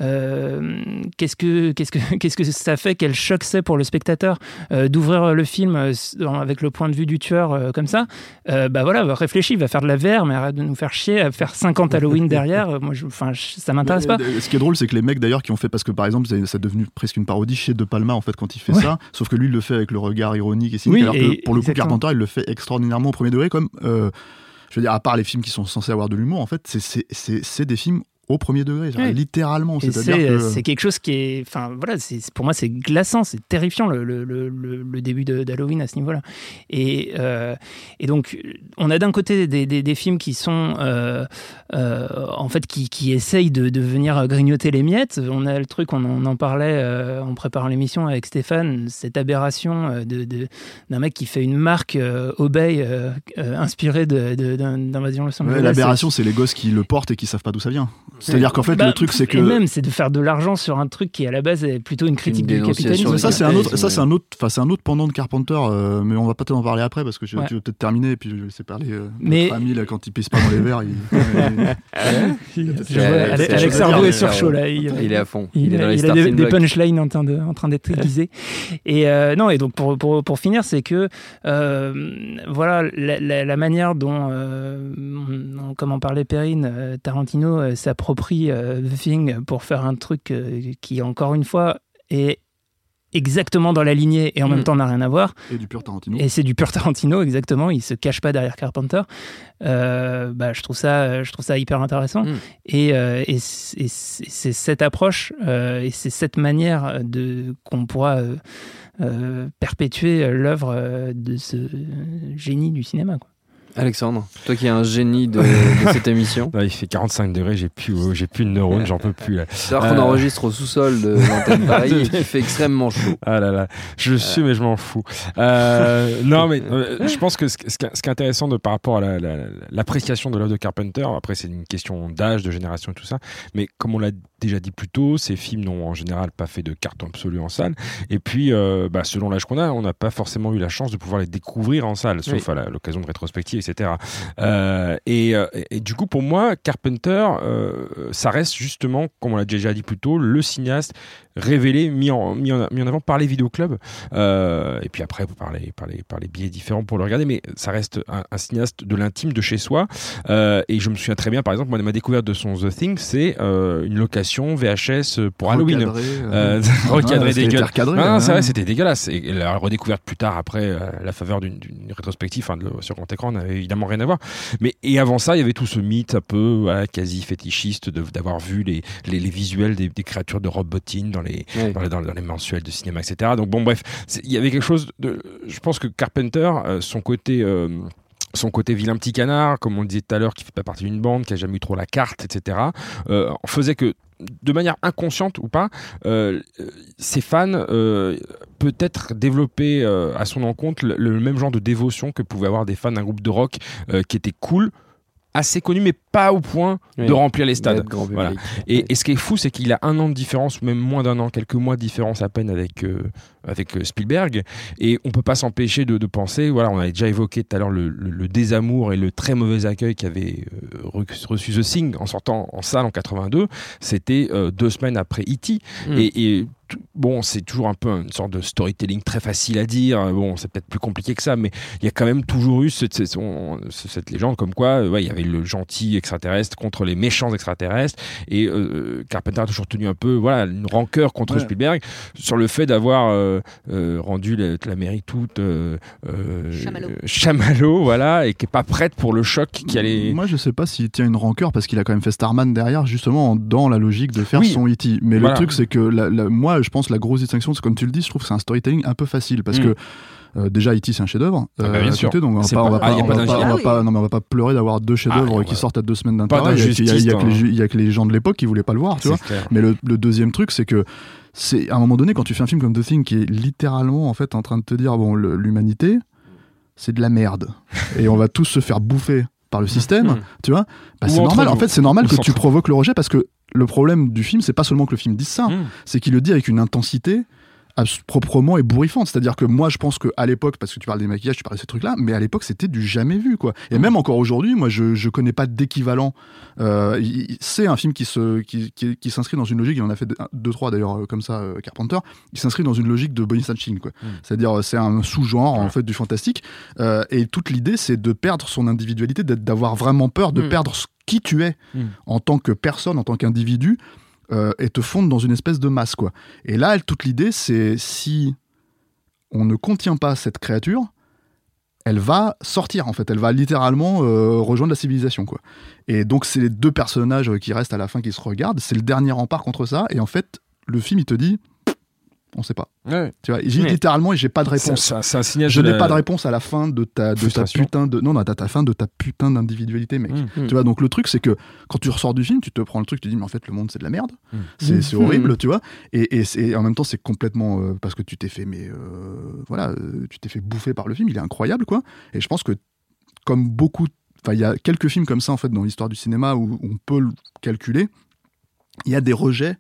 euh, qu'est-ce que qu'est-ce que qu'est-ce que ça fait, quel choc c'est pour le spectateur euh, d'ouvrir le film euh, avec le point de vue du tueur comme ça, bah voilà, va réfléchis, va faire de la VR, mais arrête de nous faire chier à faire 50 Halloween derrière. Moi, je, enfin, je- ça m'intéresse pas. Ce qui est drôle, c'est que les mecs d'ailleurs qui ont fait, parce que par exemple, c'est c'est devenu presque une parodie chez De Palma en fait quand il fait Ouais. ça, sauf que lui il le fait avec le regard ironique et cynique, Oui, alors et- que pour le coup exactement. Carpenter il le fait extraordinairement au premier degré, comme je veux dire, à part les films qui sont censés avoir de l'humour, en fait, c'est des films au premier degré, Oui. littéralement. C'est que c'est quelque chose qui est. Enfin, voilà, pour moi, c'est glaçant, c'est terrifiant le, le, le, le- début d'Halloween à ce niveau-là. Et, euh, et donc, on a d'un côté des, des, des films qui sont. euh, euh, en fait, qui, qui essayent de, de venir grignoter les miettes. On a le truc, on en, on en parlait en préparant l'émission avec Stéphane, cette aberration euh, de- de- d'un mec qui fait une marque Obey inspirée d'un- d'Invasion Los Ouais, Angeles. L'aberration, c'est les gosses qui le portent et qui savent pas d'où ça vient. C'est-à-dire qu'en fait, Bah, le truc, c'est que. Et même, c'est de faire de l'argent sur un truc qui, à la base, est plutôt une critique du capitalisme. Mais ça, c'est un autre, ça, c'est un autre, enfin, c'est un autre pendant de Carpenter, euh, mais on va peut-être en parler après parce que je, Ouais. tu veux peut-être terminer et puis je vais laisser parler euh, Mais- notre ami là quand il pisse pas dans les verres. Il, Alex. Ardo est Il sur est chaud là. Il, Il est à fond. il, Il est dans a, les il a des, punchlines en train de- en train d'être aiguisés. Et euh, non, et donc pour, pour, pour finir, c'est que voilà la, manière dont, on- comme en parlait Perrine, Tarantino euh, s'approprie The Thing pour faire un truc euh, qui, encore une fois, est exactement dans la lignée et en Mm. même temps n'a rien à voir. et du pur Tarantino. Et c'est du pur Tarantino, exactement. Il se cache pas derrière Carpenter. Euh, bah, je trouve ça, je trouve ça hyper intéressant. Mm. Et, euh, et c'est et c'est- c'est cette approche euh, et c'est cette manière qu'on pourra perpétuer l'œuvre de ce génie du cinéma. Quoi. Alexandre, toi qui es un génie de, de cette émission, il fait 45 degrés, j'ai plus, euh, j'ai plus de neurones, j'en peux plus. Là. c'est qu'on Euh. enregistre au sous-sol de l'antenne Paris et qu'il fait extrêmement chaud. Ah là là, je suis, mais je m'en fous. Euh, non, mais je pense que ce, ce qui est ce qui est intéressant de, par rapport à la- la- l'appréciation de l'œuvre de Carpenter, après c'est une question d'âge, de génération et tout ça, mais comme on l'a déjà dit plus tôt, ces films n'ont en général pas fait de carton absolu en salle. Et puis, euh, bah, selon l'âge qu'on a, on n'a pas forcément eu la chance de pouvoir les découvrir en salle, sauf Oui. à l'occasion de rétrospective, etc. Euh, et, euh, et- et du coup, pour moi, Carpenter, ça reste justement, comme on l'a déjà dit plus tôt, le cinéaste révélé, mis en, mis en, mis en avant par les vidéoclubs. Et puis après, par les, par, les, par les biais différents pour le regarder, mais ça reste un, un cinéaste de l'intime, de chez soi. Et je me souviens très bien, par exemple, moi, de ma découverte de son The Thing, c'est une location VHS pour Halloween. Recadré, Euh, euh, c'était dégueulasse. Non, non, hein. c'est vrai, c'était dégueulasse. Et la redécouverte plus tard, après, euh, la faveur d'une rétrospective, le- sur grand écran, n'avait évidemment rien à voir. Mais et avant ça, il y avait tout ce mythe un peu voilà, quasi fétichiste d'avoir vu les, les, les visuels des, des créatures de Rob Bottin dans les, dans les, dans les- dans les mensuels de cinéma, etc. Donc bon, bref, c'est- il y avait quelque chose de. Je pense que Carpenter, euh, son côté. euh, son côté vilain petit canard, comme on le disait tout à l'heure, qui fait pas partie d'une bande, qui a jamais eu trop la carte, etc., euh, faisait que, de manière inconsciente ou pas, euh, ses fans euh, peut-être développaient euh, à son encontre le, le même genre de dévotion que pouvaient avoir des fans d'un groupe de rock euh, qui était cool, assez connu, mais pas au point Oui. de remplir les stades. Voilà. Et, et ce qui est fou, c'est qu'il a un an de différence, ou même moins d'un an, quelques mois de différence à peine avec, euh, avec euh, Spielberg. Et on peut pas s'empêcher de, de penser, voilà, on avait déjà évoqué tout à l'heure le, le- le désamour et le très mauvais accueil qu'avait euh, re- reçu The Thing en sortant en salle en 82. C'était euh, deux semaines après E.T. Mm. Et, et bon, c'est toujours un peu une sorte de storytelling très facile à dire. Bon, c'est peut-être plus compliqué que ça, mais il y a quand même toujours eu cette, cette, on- cette légende comme quoi euh, ouais, il y avait le gentil extraterrestre contre les méchants extraterrestres. Et euh, Carpenter a toujours tenu un peu voilà, une rancœur contre Ouais. Spielberg sur le fait d'avoir euh, euh, rendu la- l'Amérique toute euh, euh, Chamallow. euh, chamallow, voilà, et qui est pas prête pour le choc qui allait. Moi, je sais pas s'il tient une rancœur parce qu'il a quand même fait Starman derrière, justement dans la logique de faire Oui. son E.T. Mais Voilà. le truc, c'est que la- la- moi, je pense la grosse distinction, c'est comme tu le dis, je trouve que c'est un storytelling un peu facile parce Mm. que. euh, déjà, E.T. c'est un chef-d'œuvre. Ah bah, bien à sûr. côté, donc on va pas, on va pas- ah, on va pas, d'injustice. on va Ah pas- non, mais on va pas pleurer d'avoir deux chefs-d'œuvre Ah, qui ouais. sortent à deux semaines d'intervalle. Il y hein. y a que les gens de l'époque qui voulaient pas le voir, tu vois. Clair. Mais le, le deuxième truc, c'est que c'est à un moment donné, quand tu fais un film comme The Thing, qui est littéralement en fait en train de te dire bon, l'humanité, c'est de la merde, et on va tous se faire bouffer par le système, Mmh. tu vois, bah, c'est normal. En fait, c'est normal que tu provoques le rejet parce que le problème du film, c'est pas seulement que le film dise ça, Mmh. c'est qu'il le dit avec une intensité proprement ébouriffante. C'est-à-dire que moi, je pense qu'à l'époque, parce que tu parles des maquillages, tu parles de ces trucs-là, mais à l'époque, c'était du jamais vu, quoi. Mmh. Et même encore aujourd'hui, moi, je, je connais pas d'équivalent. Euh, c'est un film qui se, qui, qui, qui s'inscrit dans une logique, il en a fait deux, trois d'ailleurs, euh, comme ça, euh, Carpenter, il s'inscrit dans une logique de Bonnie Snatching, quoi. Mmh. C'est-à-dire, c'est un sous-genre, en fait, du fantastique. Euh, et toute l'idée, c'est de perdre son individualité, d'avoir vraiment peur de Mm. perdre ce- qui tu es Mm. en tant que personne, en tant qu'individu, euh, et te fondre dans une espèce de masse, quoi. Et là, toute l'idée, c'est si on ne contient pas cette créature, elle va sortir en fait, elle va littéralement euh, rejoindre la civilisation quoi. Et donc c'est les deux personnages qui restent à la fin qui se regardent, c'est le dernier rempart contre ça et en fait le film il te dit on sait pas. Ouais. Tu vois, j'ai Ouais. littéralement et j'ai pas de C'est réponse. un- c'est un signal Je de n'ai la- pas de réponse à la fin de ta, de ta putain de non non à ta fin de ta putain d'individualité mec. Mmh. Tu vois donc le truc c'est que quand tu ressors du film tu te prends le truc tu te dis mais en fait le monde c'est de la merde Mm. c'est c'est horrible tu vois et, et, c'est- et en même temps c'est complètement euh, parce que tu t'es fait mais euh, voilà euh, tu t'es fait bouffer par le film il est incroyable quoi et je pense que comme beaucoup enfin il y a quelques films comme ça en fait dans l'histoire du cinéma où on peut le calculer il y a des rejets.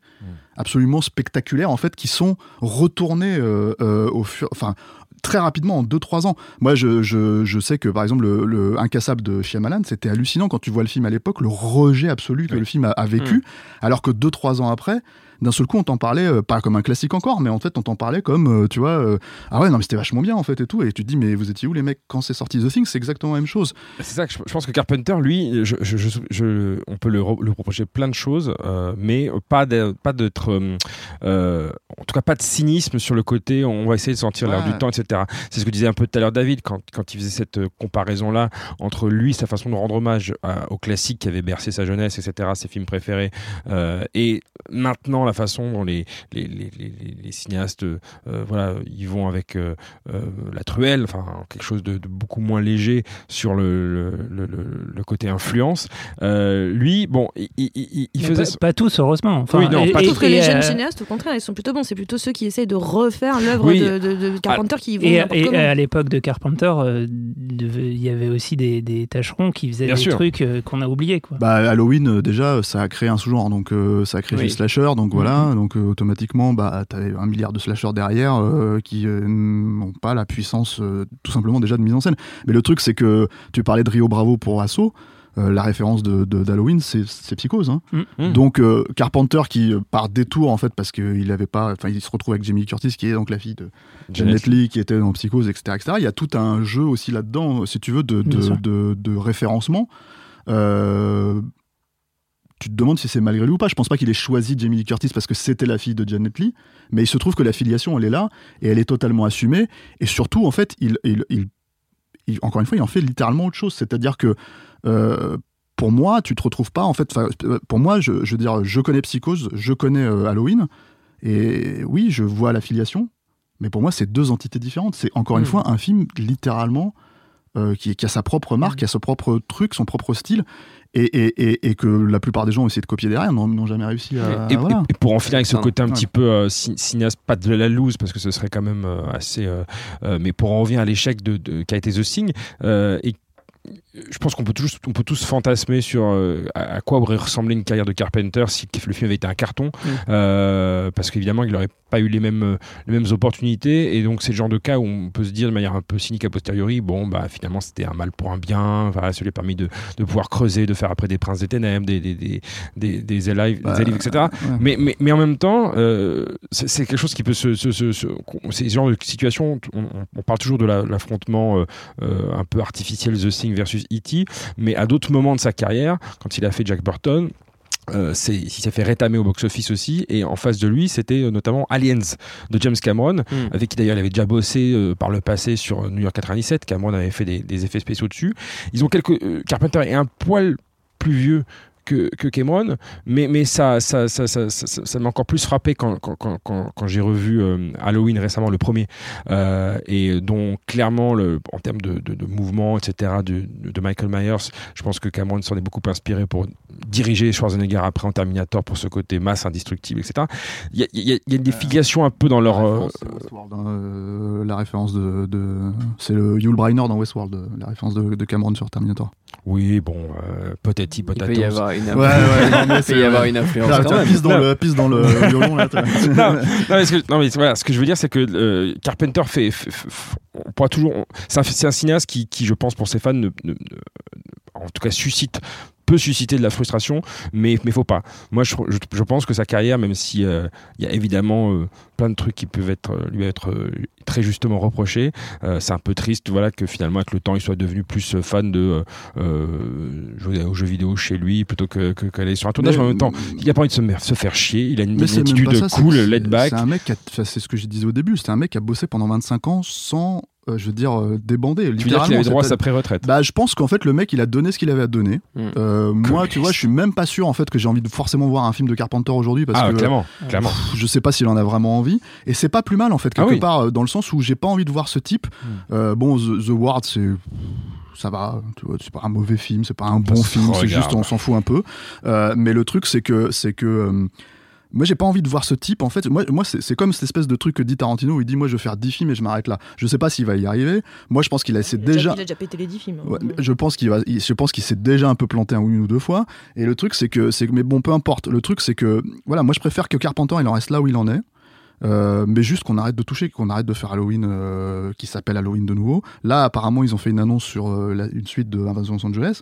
Absolument spectaculaires en fait qui sont retournés euh, euh, au fur enfin très rapidement en 2-3 ans. Moi, je, je, je sais que par exemple, le, le Incassable de Shyamalan, c'était hallucinant quand tu vois le film à l'époque, le rejet absolu que Oui. le film a, a vécu, alors que 2-3 ans après, d'un seul coup, on t'en parlait, euh, pas comme un classique encore, mais en fait, on t'en parlait comme, euh, tu vois, euh, ah ouais, non, mais c'était vachement bien en fait et tout. Et tu te dis, mais vous étiez où les mecs quand c'est sorti The Thing C'est exactement la même chose. C'est ça que je, je pense que Carpenter, lui, je, je- on peut le, le reprocher plein de choses, mais pas d'être, en tout cas pas de cynisme sur le côté. On va essayer de sentir l'air Ouais. du temps, etc. C'est ce que disait un peu tout à l'heure David quand, quand il faisait cette euh, comparaison là entre lui, sa façon de rendre hommage à- au classique qui avait bercé sa jeunesse, etc. Ses films préférés, et maintenant la façon dont les les, les, les- les- les cinéastes, euh, voilà, ils vont avec euh, euh, la truelle, enfin quelque chose de, de beaucoup moins léger sur le, le, le- le- le côté influence. Euh, lui, bon, il, il- il- faisait. pas, pas tous, heureusement. Enfin, Oui, non, et- pas et- trouve que et, les euh, jeunes cinéastes, au contraire, ils sont plutôt bons. C'est plutôt ceux qui essayent de refaire l'œuvre Oui. de, de- de Carpenter qui vont Et, à l'époque de Carpenter, euh, il y avait aussi des, des tâcherons qui faisaient Bien des sûr. trucs euh, qu'on a oubliés. Quoi. Bah, Halloween, déjà, ça a créé un sous-genre, donc euh, ça a créé Oui. slasher, donc voilà, donc euh, automatiquement, bah, t'avais un milliard de slashers derrière euh, qui euh, n'ont pas la puissance, tout simplement déjà de mise en scène. Mais le truc, c'est que tu parlais de Rio Bravo pour Assaut. euh, la référence de, de- d'Halloween, c'est, Psychose. Hein. Mm. Donc euh, Carpenter qui, euh, par détour en fait, parce qu'il avait pas, enfin, il se retrouve avec Jamie Curtis qui est donc la fille de Janet Lee qui était dans Psychose, etc., etc. Il y a tout un jeu aussi là-dedans, si tu veux, de, de, de, de référencement. Tu te demandes si c'est malgré lui ou pas. Je pense pas qu'il ait choisi Jamie Lee Curtis parce que c'était la fille de Janet Lee, mais il se trouve que la filiation, elle est là et elle est totalement assumée. Et surtout, en fait, il, il, il- il- encore une fois, il en fait littéralement autre chose. C'est-à-dire que euh, pour moi, tu te retrouves pas, en fait, pour moi, je, je veux dire, je connais Psychose, je connais euh, Halloween, et oui, je vois la filiation, mais pour moi, c'est deux entités différentes. C'est encore une Mm. fois un film littéralement euh, qui, qui a sa propre marque, qui a son propre truc, son propre style, et, et, et, et que la plupart des gens ont essayé de copier derrière, n'ont jamais réussi à. Et, voilà. pour en finir avec ce côté un Ouais. petit peu euh, ci- cinéaste, pas de la loose, parce que ce serait quand même euh, assez. euh, euh, mais pour en revenir à l'échec de, de- qu'a été The Thing, euh, et je pense qu'on peut tous, on peut tous fantasmer sur euh, à quoi aurait ressemblé une carrière de Carpenter si le film avait été un carton, Mm. euh, parce qu'évidemment il n'aurait pas eu les mêmes, les mêmes opportunités, et donc c'est le genre de cas où on peut se dire de manière un peu cynique a posteriori, bon bah finalement c'était un mal pour un bien, voilà, ça lui a permis de, de pouvoir creuser, de faire après des Princes des Ténèbres, des, des, des, des, des Alive, Bah, des Alive, etc. ouais. Mais, mais, mais en même temps, euh, c'est quelque chose qui peut se. se, se, se- c'est ce genre de situation. On, parle toujours de la- l'affrontement un peu artificiel The Thing versus E.T., mais à d'autres moments de sa carrière, quand il a fait Jack Burton, euh, il s'est fait rétamer au box-office aussi, et en face de lui, c'était euh, notamment Aliens de James Cameron, Mm. avec qui d'ailleurs il avait déjà bossé euh, par le passé sur New York 97. Cameron avait fait des, des effets spéciaux dessus. Ils ont quelques. euh, Carpenter est un poil plus vieux que, que Cameron, mais, mais ça, ça, ça, ça, ça, ça m'a encore plus frappé quand, quand, quand, quand, quand j'ai revu euh, Halloween récemment, le premier, euh, et dont clairement, le, en termes de, de, de mouvement, etc., de, de Michael Myers, je pense que Cameron s'en est beaucoup inspiré pour diriger Schwarzenegger après en Terminator pour ce côté masse indestructible, etc. Il y a, y a, il y a une défigation un peu dans leur. La euh, référence, hein, euh, la référence de, de- c'est le Yul Brynner dans Westworld, euh, la référence de, de Cameron sur Terminator. Oui, bon, euh, peut-être Il peut-être. peut y avoir une, Ouais, ouais, non, mais il peut y avoir une influence Là, quand tu même. pisse dans le pisse dans le violon là. non, non, mais, ce que, non, mais voilà, ce que je veux dire, c'est que euh, Carpenter fait, fait- fait- on pourra toujours, c'est un, un cinéaste qui, qui, je pense, pour ses fans, ne, ne- ne- en tout cas, suscite peut susciter de la frustration, mais mais faut pas. Moi, je, je, je pense que sa carrière, même si euh, il y a évidemment euh, plein de trucs qui peuvent être euh, lui être euh, très justement reprochés, euh, c'est un peu triste, voilà, que finalement avec le temps, il soit devenu plus fan de jouer aux jeux vidéo chez lui plutôt que qu'aller sur un tournage. Mais- Mais en même temps, il a pas envie de se, se faire chier. Il a une, une c'est attitude ça, c'est cool, laid c'est- back. C'est un mec, c'est ce que je disais au début, c'était un mec qui a bossé pendant 25 ans sans, euh, je veux dire, euh, débander. Tu veux dire qu'il littéralement, avait droit à sa pré-retraite Bah, je pense qu'en fait, le mec, il a donné ce qu'il avait à donner. Mm. Euh, moi, tu vois, je suis même pas sûr en fait que j'ai envie de forcément voir un film de Carpenter aujourd'hui parce Ah, que clairement, clairement. pff, je sais pas s'il en a vraiment envie. Et c'est pas plus mal en fait, Ah quelque oui. part, euh, dans le sens où j'ai pas envie de voir ce type. Euh, bon, The, The Ward, c'est. Ça va, tu vois, c'est pas un mauvais film, c'est pas un bon se film, c'est juste on s'en fout un peu. Euh, mais le truc, c'est que, c'est que euh, moi, j'ai pas envie de voir ce type. En fait, moi, moi c'est c'est comme cette espèce de truc que dit Tarantino où il dit Moi, je vais faire 10 films et je m'arrête là. Je sais pas s'il va y arriver. Moi, je pense qu'il a essayé Il a déjà. il a déjà pété les 10 films. hein. Ouais, je pense qu'il va, je pense qu'il s'est déjà un peu planté un une ou deux fois. Et le truc, c'est que, c'est que, mais bon, peu importe. Le truc, c'est que, voilà, moi, je préfère que Carpenter, il en reste là où il en est. Euh, mais juste qu'on arrête de toucher, qu'on arrête de faire Halloween euh, qui s'appelle Halloween de nouveau. Là, apparemment, ils ont fait une annonce sur euh, la- une suite de Invasion Los Angeles.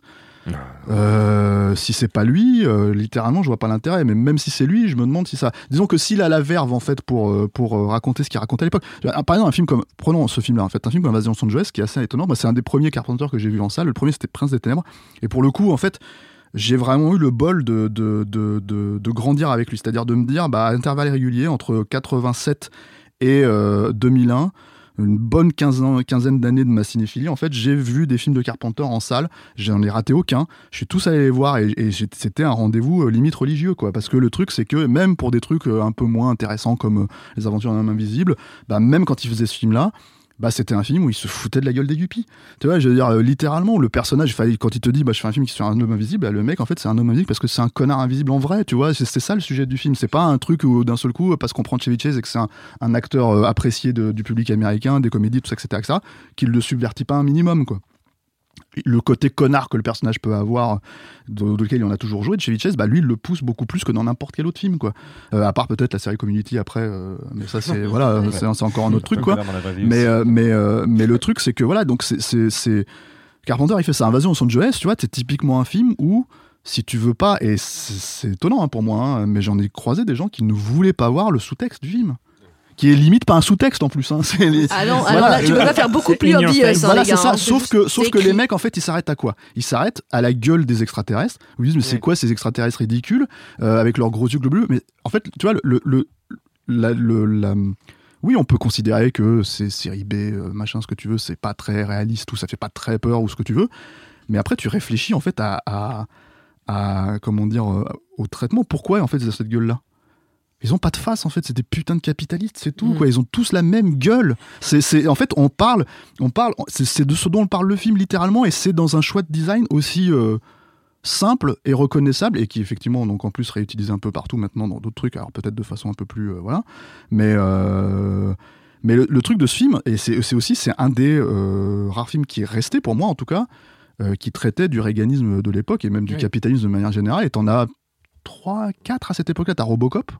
Euh, si c'est pas lui, euh, littéralement, je vois pas l'intérêt. Mais même si c'est lui, je me demande si ça. Disons que s'il a la verve en fait pour euh, pour raconter ce qu'il racontait à l'époque. Ah, Par exemple, un film comme prenons ce film-là en fait, un film comme Invasion Los Angeles qui est assez étonnant. C'est un des premiers Carpenter que j'ai vu en salle. Le premier, c'était Prince des Ténèbres. Et pour le coup, en fait. J'ai vraiment eu le bol de, de, de, de, de grandir avec lui, c'est-à-dire de me dire, bah, à intervalles réguliers, entre 87 et euh, 2001, une bonne quinzaine, d'années de ma cinéphilie, en fait, j'ai vu des films de Carpenter en salle, j'en ai raté aucun, je suis tous allé les voir et, c'était un rendez-vous euh, limite religieux, quoi, parce que le truc, c'est que même pour des trucs euh, un peu moins intéressants comme euh, Les Aventures d'un homme invisible, bah, même quand il faisait ce film-là, bah, c'était un film où il se foutait de la gueule des guppies. Tu vois, je veux dire, euh, littéralement, le personnage, quand il te dit, bah, je fais un film qui sur un homme invisible, bah, le mec, en fait, c'est un homme invisible parce que c'est un connard invisible en vrai, tu vois, c'est ça le sujet du film. C'est pas un truc où d'un seul coup, parce qu'on prend Chevy et que c'est un, acteur euh, apprécié du public américain, des comédies, tout ça, etc., etc., qu'il le subvertit pas un minimum, quoi. Le côté connard que le personnage peut avoir, dans lequel il en a toujours joué, de Chevy Chase, bah lui, il le pousse beaucoup plus que dans n'importe quel autre film, quoi. Euh, à part peut-être la série Community après, euh, mais ça, c'est voilà, c'est encore un autre truc, quoi. Mais, euh, mais, mais le truc, c'est que voilà, donc c'est- Carpenter, il fait sa Invasion Los Angeles, tu vois, c'est typiquement un film où, si tu veux pas, et c'est c'est étonnant hein, pour moi, hein, mais j'en ai croisé des gens qui ne voulaient pas voir le sous-texte du film. Qui est limite pas un sous-texte en plus. hein, c'est les- Ah non, Voilà, alors là, tu peux pas faire beaucoup plus obvious, hein, voilà, c'est ça. hein, Sauf que, sauf c'est que les mecs, en fait, ils s'arrêtent à quoi? Ils s'arrêtent à la gueule des extraterrestres. Ils disent, mais c'est quoi ces extraterrestres ridicules euh, avec leurs gros yeux globuleux? Mais en fait, tu vois, le, le, la- le- la- oui, on peut considérer que c'est série B, euh, machin, ce que tu veux, c'est pas très réaliste ou ça fait pas très peur ou ce que tu veux. Mais après, tu réfléchis en fait à, à, à- comment dire, euh, au traitement. Pourquoi en fait ils ont cette gueule-là? Ils ont pas de face en fait, c'est des putains de capitalistes, c'est tout Mm. quoi. Ils ont tous la même gueule. C'est, en fait, on parle, on parle, c'est, de ce dont on parle le film littéralement, et c'est dans un choix de design aussi euh, simple et reconnaissable, et qui effectivement donc en plus réutilisé un peu partout maintenant dans d'autres trucs, alors peut-être de façon un peu plus euh, voilà, mais euh, mais le, le truc de ce film, et c'est, aussi c'est un des rares films qui est resté pour moi en tout cas, qui traitait du réganisme de l'époque et même du Oui. capitalisme de manière générale. Et t'en as 3, 4 à cette époque-là. T'as Robocop.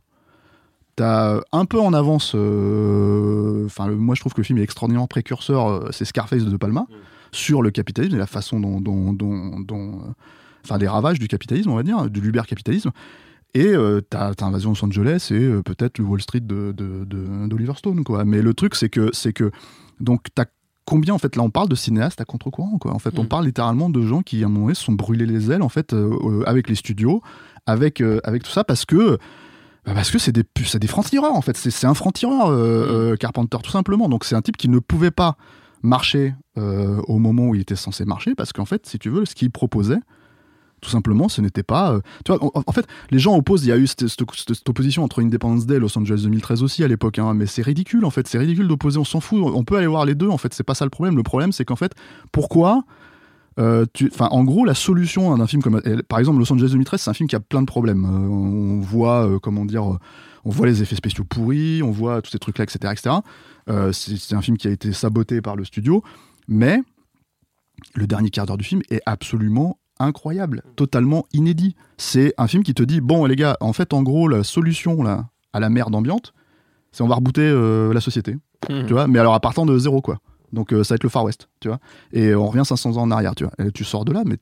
T'as un peu en avance. euh, Enfin, moi je trouve que le film est extraordinairement précurseur. euh, c'est Scarface de De Palma sur le capitalisme et la façon dont, euh, enfin, des ravages du capitalisme, on va dire, du l'uber-capitalisme. Et euh, t'as t'as Invasion Los Angeles et euh, peut-être le Wall Street de, de- de- d'Oliver Stone, quoi. Mais le truc, c'est que, c'est que, donc, t'as combien, en fait, là, on parle de cinéastes à contre-courant, quoi. En fait, on Mm. parle littéralement de gens qui, à un moment donné, se sont brûlés les ailes, en fait, euh, euh, avec les studios, avec, euh, avec tout ça, parce que, bah, parce que c'est des, des francs-tireurs, en fait. C'est, un franc-tireur, euh, euh, Carpenter, tout simplement. Donc, c'est un type qui ne pouvait pas marcher euh, au moment où il était censé marcher, parce qu'en fait, si tu veux, ce qu'il proposait, Tout simplement, ce n'était pas. euh, tu vois, en, en fait, les gens opposent. Il y a eu cette, cette- cette- cette opposition entre Independence Day et Los Angeles 2013 aussi à l'époque. hein, mais c'est ridicule, en fait. C'est ridicule d'opposer. On s'en fout. On peut aller voir les deux. En fait, c'est pas ça le problème. Le problème, c'est qu'en fait, pourquoi euh, tu- en gros, la solution d'un film comme, par exemple, Los Angeles 2013, c'est un film qui a plein de problèmes. Euh, on voit, euh, comment dire, on voit les effets spéciaux pourris, on voit tous ces trucs-là, etc., etc. C'est un film qui a été saboté par le studio, mais le dernier quart d'heure du film est absolument incroyable, totalement inédit. C'est un film qui te dit bon les gars, en fait, en gros, la solution là à la merde ambiante, c'est on va rebooter la société, Mhm. tu vois. Mais alors à partant de zéro quoi. Donc euh, ça va être le Far West, tu vois. Et on revient 500 ans en arrière, tu vois. Et tu sors de là, mais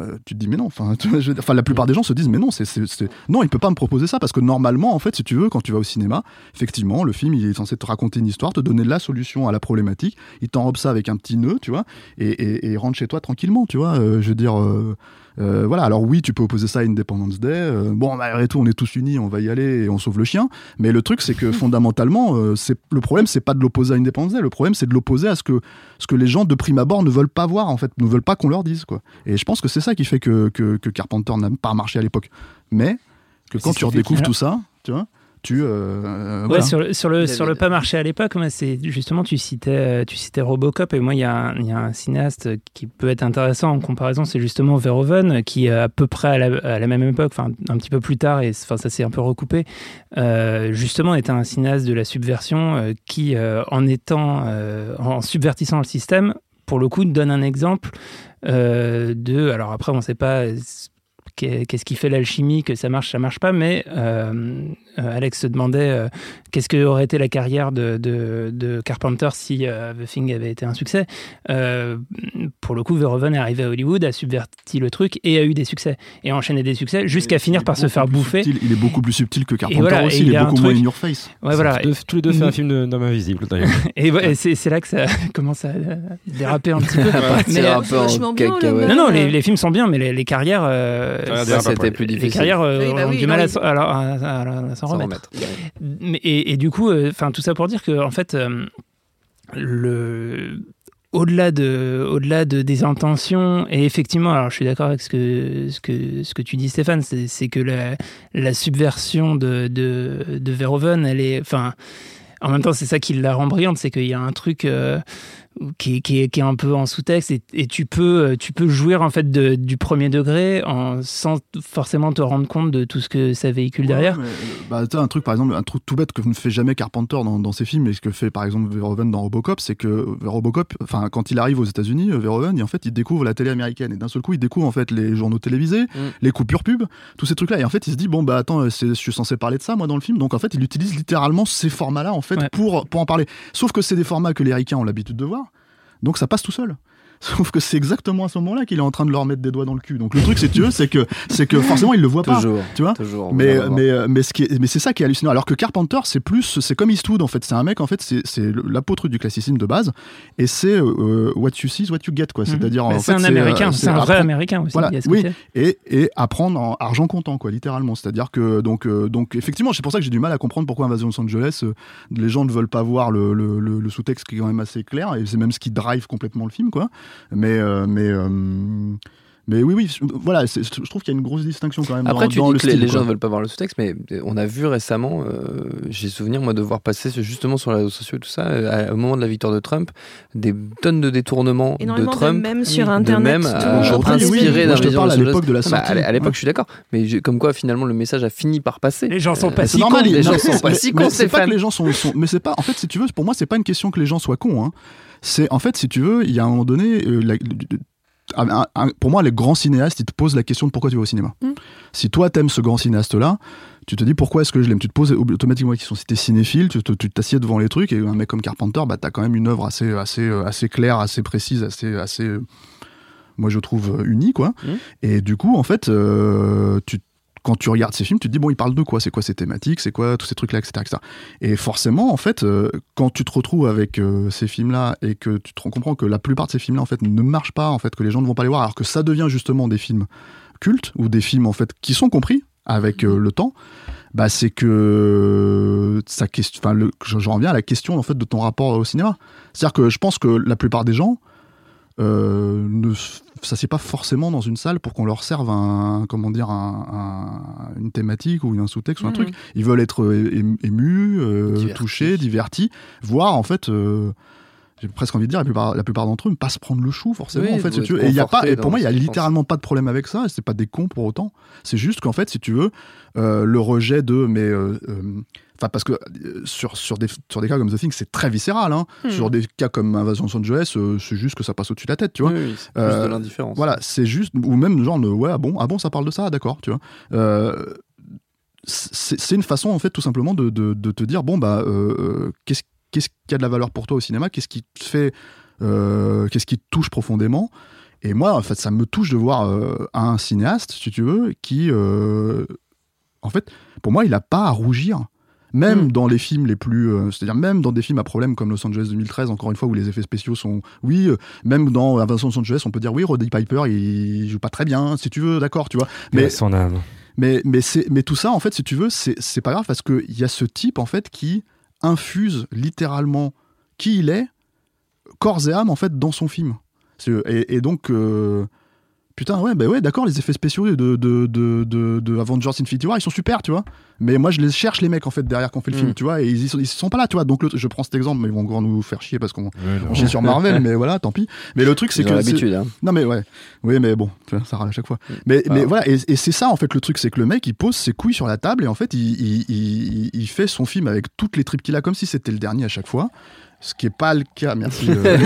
euh, tu te dis mais non. Enfin, la plupart des gens se disent mais non, c'est, non, il peut pas me proposer ça parce que normalement, en fait, si tu veux, quand tu vas au cinéma, effectivement, le film il est censé te raconter une histoire, te donner la solution à la problématique. Il t'enrobe ça avec un petit nœud, tu vois, et, rentre chez toi tranquillement, tu vois. Euh, je veux dire. euh, euh, voilà, alors oui, tu peux opposer ça à Independence Day. euh, bon, malgré tout, on est tous unis, on va y aller et on sauve le chien. Mais le truc, c'est que fondamentalement, euh, c'est le problème, c'est pas de l'opposer à Independence Day. Le problème, c'est de l'opposer à ce que ce que les gens de prime abord ne veulent pas voir, en fait, ne veulent pas qu'on leur dise, quoi. Et je pense que c'est ça qui fait que, que, que Carpenter n'a pas marché à l'époque. Mais que quand tu redécouvres tout ça, tu vois, tu euh, Ouais, voilà. sur le, sur le, sur pas marché à l'époque, c'est justement, tu citais, euh, tu citais Robocop, et moi, il y, a un- il y a un cinéaste qui peut être intéressant en comparaison, c'est justement Verhoeven, qui, euh, à peu près à la, à la même époque, enfin, un petit peu plus tard, et enfin, ça s'est un peu recoupé, euh, justement, était un cinéaste de la subversion euh, qui, euh, en étant, euh, en subvertissant le système, pour le coup, donne un exemple euh, de. Alors après, on ne sait pas qu'est- qu'est-ce qui fait l'alchimie, que ça marche, ça marche pas, mais euh, euh, Alex se demandait euh, qu'est-ce que aurait été la carrière de, de, de Carpenter si euh, The Thing avait été un succès? Euh, pour le coup, Verhoeven est arrivé à Hollywood, a subverti le truc et a eu des succès. Et a enchaîné des succès jusqu'à finir par se faire bouffer. subtil, il est beaucoup plus subtil que Carpenter voilà, aussi. Il, il est beaucoup moins truc- in your face. Ouais, voilà. Tous les deux- tous les deux fait un film d'homme invisible d'ailleurs. Et, ouais, c'est là que ça commence à euh, déraper un petit peu. Mais, euh, bien, non, non, les, les films sont bien, mais les, les carrières, euh, c'était plus les difficile. carrières euh, Oui, bah ont du mal à, oui. s'en- à- à- à- à s'en remettre. et, et du coup, euh, enfin tout ça pour dire que en fait, euh, le au-delà de, au-delà de des intentions, et effectivement, alors je suis d'accord avec ce que, ce que, ce que tu dis, Stéphane, c'est, c'est que la, la subversion de, de, de Verhoeven, elle est, enfin, en même temps, c'est ça qui la rend brillante, c'est qu'il y a un truc euh, qui, est- qui, est, qui est un peu en sous-texte, et, et tu peux, tu peux jouir en fait de- du premier degré en, sans forcément te rendre compte de tout ce que ça véhicule derrière. Mais, euh, bah, un truc, par exemple, un truc tout bête que ne fait jamais Carpenter dans, dans ses films, et ce que fait par exemple Verhoeven dans Robocop, c'est que euh, Robocop, enfin, quand il arrive aux États-Unis, euh, Verhoeven, il, en fait, il découvre la télé américaine, et d'un seul coup, il découvre en fait les journaux télévisés, les coupures pub, tous ces trucs-là, et en fait, il se dit bon bah attends, euh, je suis censé parler de ça moi dans le film, donc en fait, il utilise littéralement ces formats-là en fait Ouais. pour pour en parler. Sauf que c'est des formats que les ricains ont l'habitude de voir, donc ça passe tout seul. Sauf que c'est exactement à ce moment-là qu'il est en train de leur mettre des doigts dans le cul. Donc le truc, c'est tu veux, c'est que c'est que forcément il le voit pas. Toujours. Tu vois Toujours. mais, mais, euh, mais, ce qui est- mais c'est ça qui est hallucinant. Alors que Carpenter, c'est plus, c'est comme Eastwood en fait. C'est un mec en fait, c'est l'apôtre du classicisme de base, et c'est euh, what you see, is what you get quoi. C'est-à-dire Mais en c'est fait, un euh, américain, c'est un vrai américain aussi. Voilà, oui, et, et apprendre en argent comptant, quoi, littéralement. C'est-à-dire que, donc, euh, donc effectivement, c'est pour ça que j'ai du mal à comprendre pourquoi Invasion Los Angeles, euh, les gens ne veulent pas voir le, le- le- le sous-texte qui est quand même assez clair, et c'est même ce qui drive complètement le film, quoi. Mais, euh, mais, euh, mais oui, oui, voilà, je trouve qu'il y a une grosse distinction quand même Après, dans, tu dans dis le que les, style, les quoi. gens ne veulent pas voir le sous-texte, mais euh, on a vu récemment, euh, j'ai souvenir moi de voir passer justement sur les réseaux sociaux et tout ça, euh, à- au moment de la victoire de Trump, des tonnes de détournements de Énormément de Trump. mèmes sur de Internet, mèmes, tout euh, oui, oui. inspirés Moi, je te d'Invasion parle à l'époque de la sortie. l'é- à l'époque, Ouais. je suis d'accord, mais je- comme quoi finalement le message a fini par passer. Les gens sont pas c'est si normal, cons. les gens sont pas mais- si cons, C'est pas que les gens sont, sont- mais c'est pas. En fait, si tu veux, pour moi, c'est pas une question que les gens soient cons. hein. C'est en fait, si tu veux, il y a un moment donné, euh, la- un- un- pour moi, les grands cinéastes, ils te posent la question de pourquoi tu vas au cinéma. Mm. Si toi t'aimes ce grand cinéaste-là, tu te dis pourquoi est-ce que je l'aime? Tu te poses automatiquement qui sont cités cinéphiles, tu te- tu t'assieds devant les trucs et un mec comme Carpenter, bah t'as quand même une œuvre assez, assez, euh, assez claire, assez précise, assez, assez, euh, moi je trouve unie quoi. Mm. Et du coup, en fait, euh, tu quand tu regardes ces films, tu te dis, bon, ils parlent de quoi? C'est quoi ces thématiques? C'est quoi tous ces trucs-là, etc.. Et forcément, en fait, euh, quand tu te retrouves avec euh, ces films-là et que tu te rends- comprends que la plupart de ces films-là, en fait, ne marchent pas, en fait, que les gens ne vont pas les voir, alors que ça devient justement des films cultes ou des films, en fait, qui sont compris avec euh, le temps, bah, c'est que ça enfin, le, je, je reviens à la question, en fait, de ton rapport au cinéma. C'est-à-dire que je pense que la plupart des gens ne f- s'assied pas forcément dans une salle pour qu'on leur serve un, comment dire, un, un- une thématique ou un sous-texte ou un Mhm. truc. Ils veulent être euh, ému- émus, euh, Divertis. touchés, divertis, voire en fait. euh, j'ai presque envie de dire, la plupart, la plupart d'entre eux ne pas se prendre le chou forcément. Oui, en fait, si tu veux. Et, il y a pas, et pour moi, il y a littéralement pas de problème avec ça. C'est pas des cons pour autant. C'est juste qu'en fait, si tu veux, euh, le rejet de. Mais. euh, euh, Enfin, parce que euh, sur, sur, des, sur des cas comme The Thing, c'est très viscéral. Hein. Hmm. Sur des cas comme Invasion de Los Angeles, euh, c'est juste que ça passe au-dessus de la tête, tu vois. Oui, oui, c'est Euh, de l'indifférence. Voilà, c'est juste, ou même genre, de, ouais, ah bon, ah bon, ça parle de ça, d'accord, tu vois. Euh, c'est c'est une façon, en fait, tout simplement de, de- de te dire, bon, bah, qu'est-ce qu'est-ce qui a de la valeur pour toi au cinéma Qu'est-ce qui te fait, euh, qu'est-ce qui te touche profondément Et moi, en fait, ça me touche de voir euh, un cinéaste, si tu veux, qui, euh, en fait, pour moi, il n'a pas à rougir. Même Mm. dans les films les plus. euh, C'est-à-dire, même dans des films à problème comme Los Angeles 2013, encore une fois, où les effets spéciaux sont. Oui, même dans Invasion de Los Angeles, on peut dire, oui, Roddy Piper, il joue pas très bien, si tu veux, d'accord, tu vois. Mais son âme. mais, mais, mais tout ça, en fait, si tu veux, c'est, c'est pas grave parce qu'il y a ce type, en fait, qui infuse littéralement qui il est, corps et âme, en fait, dans son film. Et donc. euh, Putain, ouais, bah ouais, d'accord, les effets spéciaux de, de, de, de, de Avengers Infinity War, ils sont super, tu vois. Mais moi, je les cherche, les mecs, en fait, derrière qu'on fait le Mm. film, tu vois, et ils, ils sont pas là, tu vois. Donc, le- je prends cet exemple, mais ils vont encore nous faire chier parce qu'on chie sur Marvel, mais voilà, tant pis. Mais le truc, c'est que. l'habitude. Hein. non mais ouais, oui mais bon, tu vois, ça râle à chaque fois. Mais, Ah. mais voilà, et, et c'est ça en fait le truc, c'est que le mec il pose ses couilles sur la table et en fait il, il, il- il fait son film avec toutes les tripes qu'il a comme si c'était le dernier à chaque fois. Ce qui est pas le cas, merci. euh.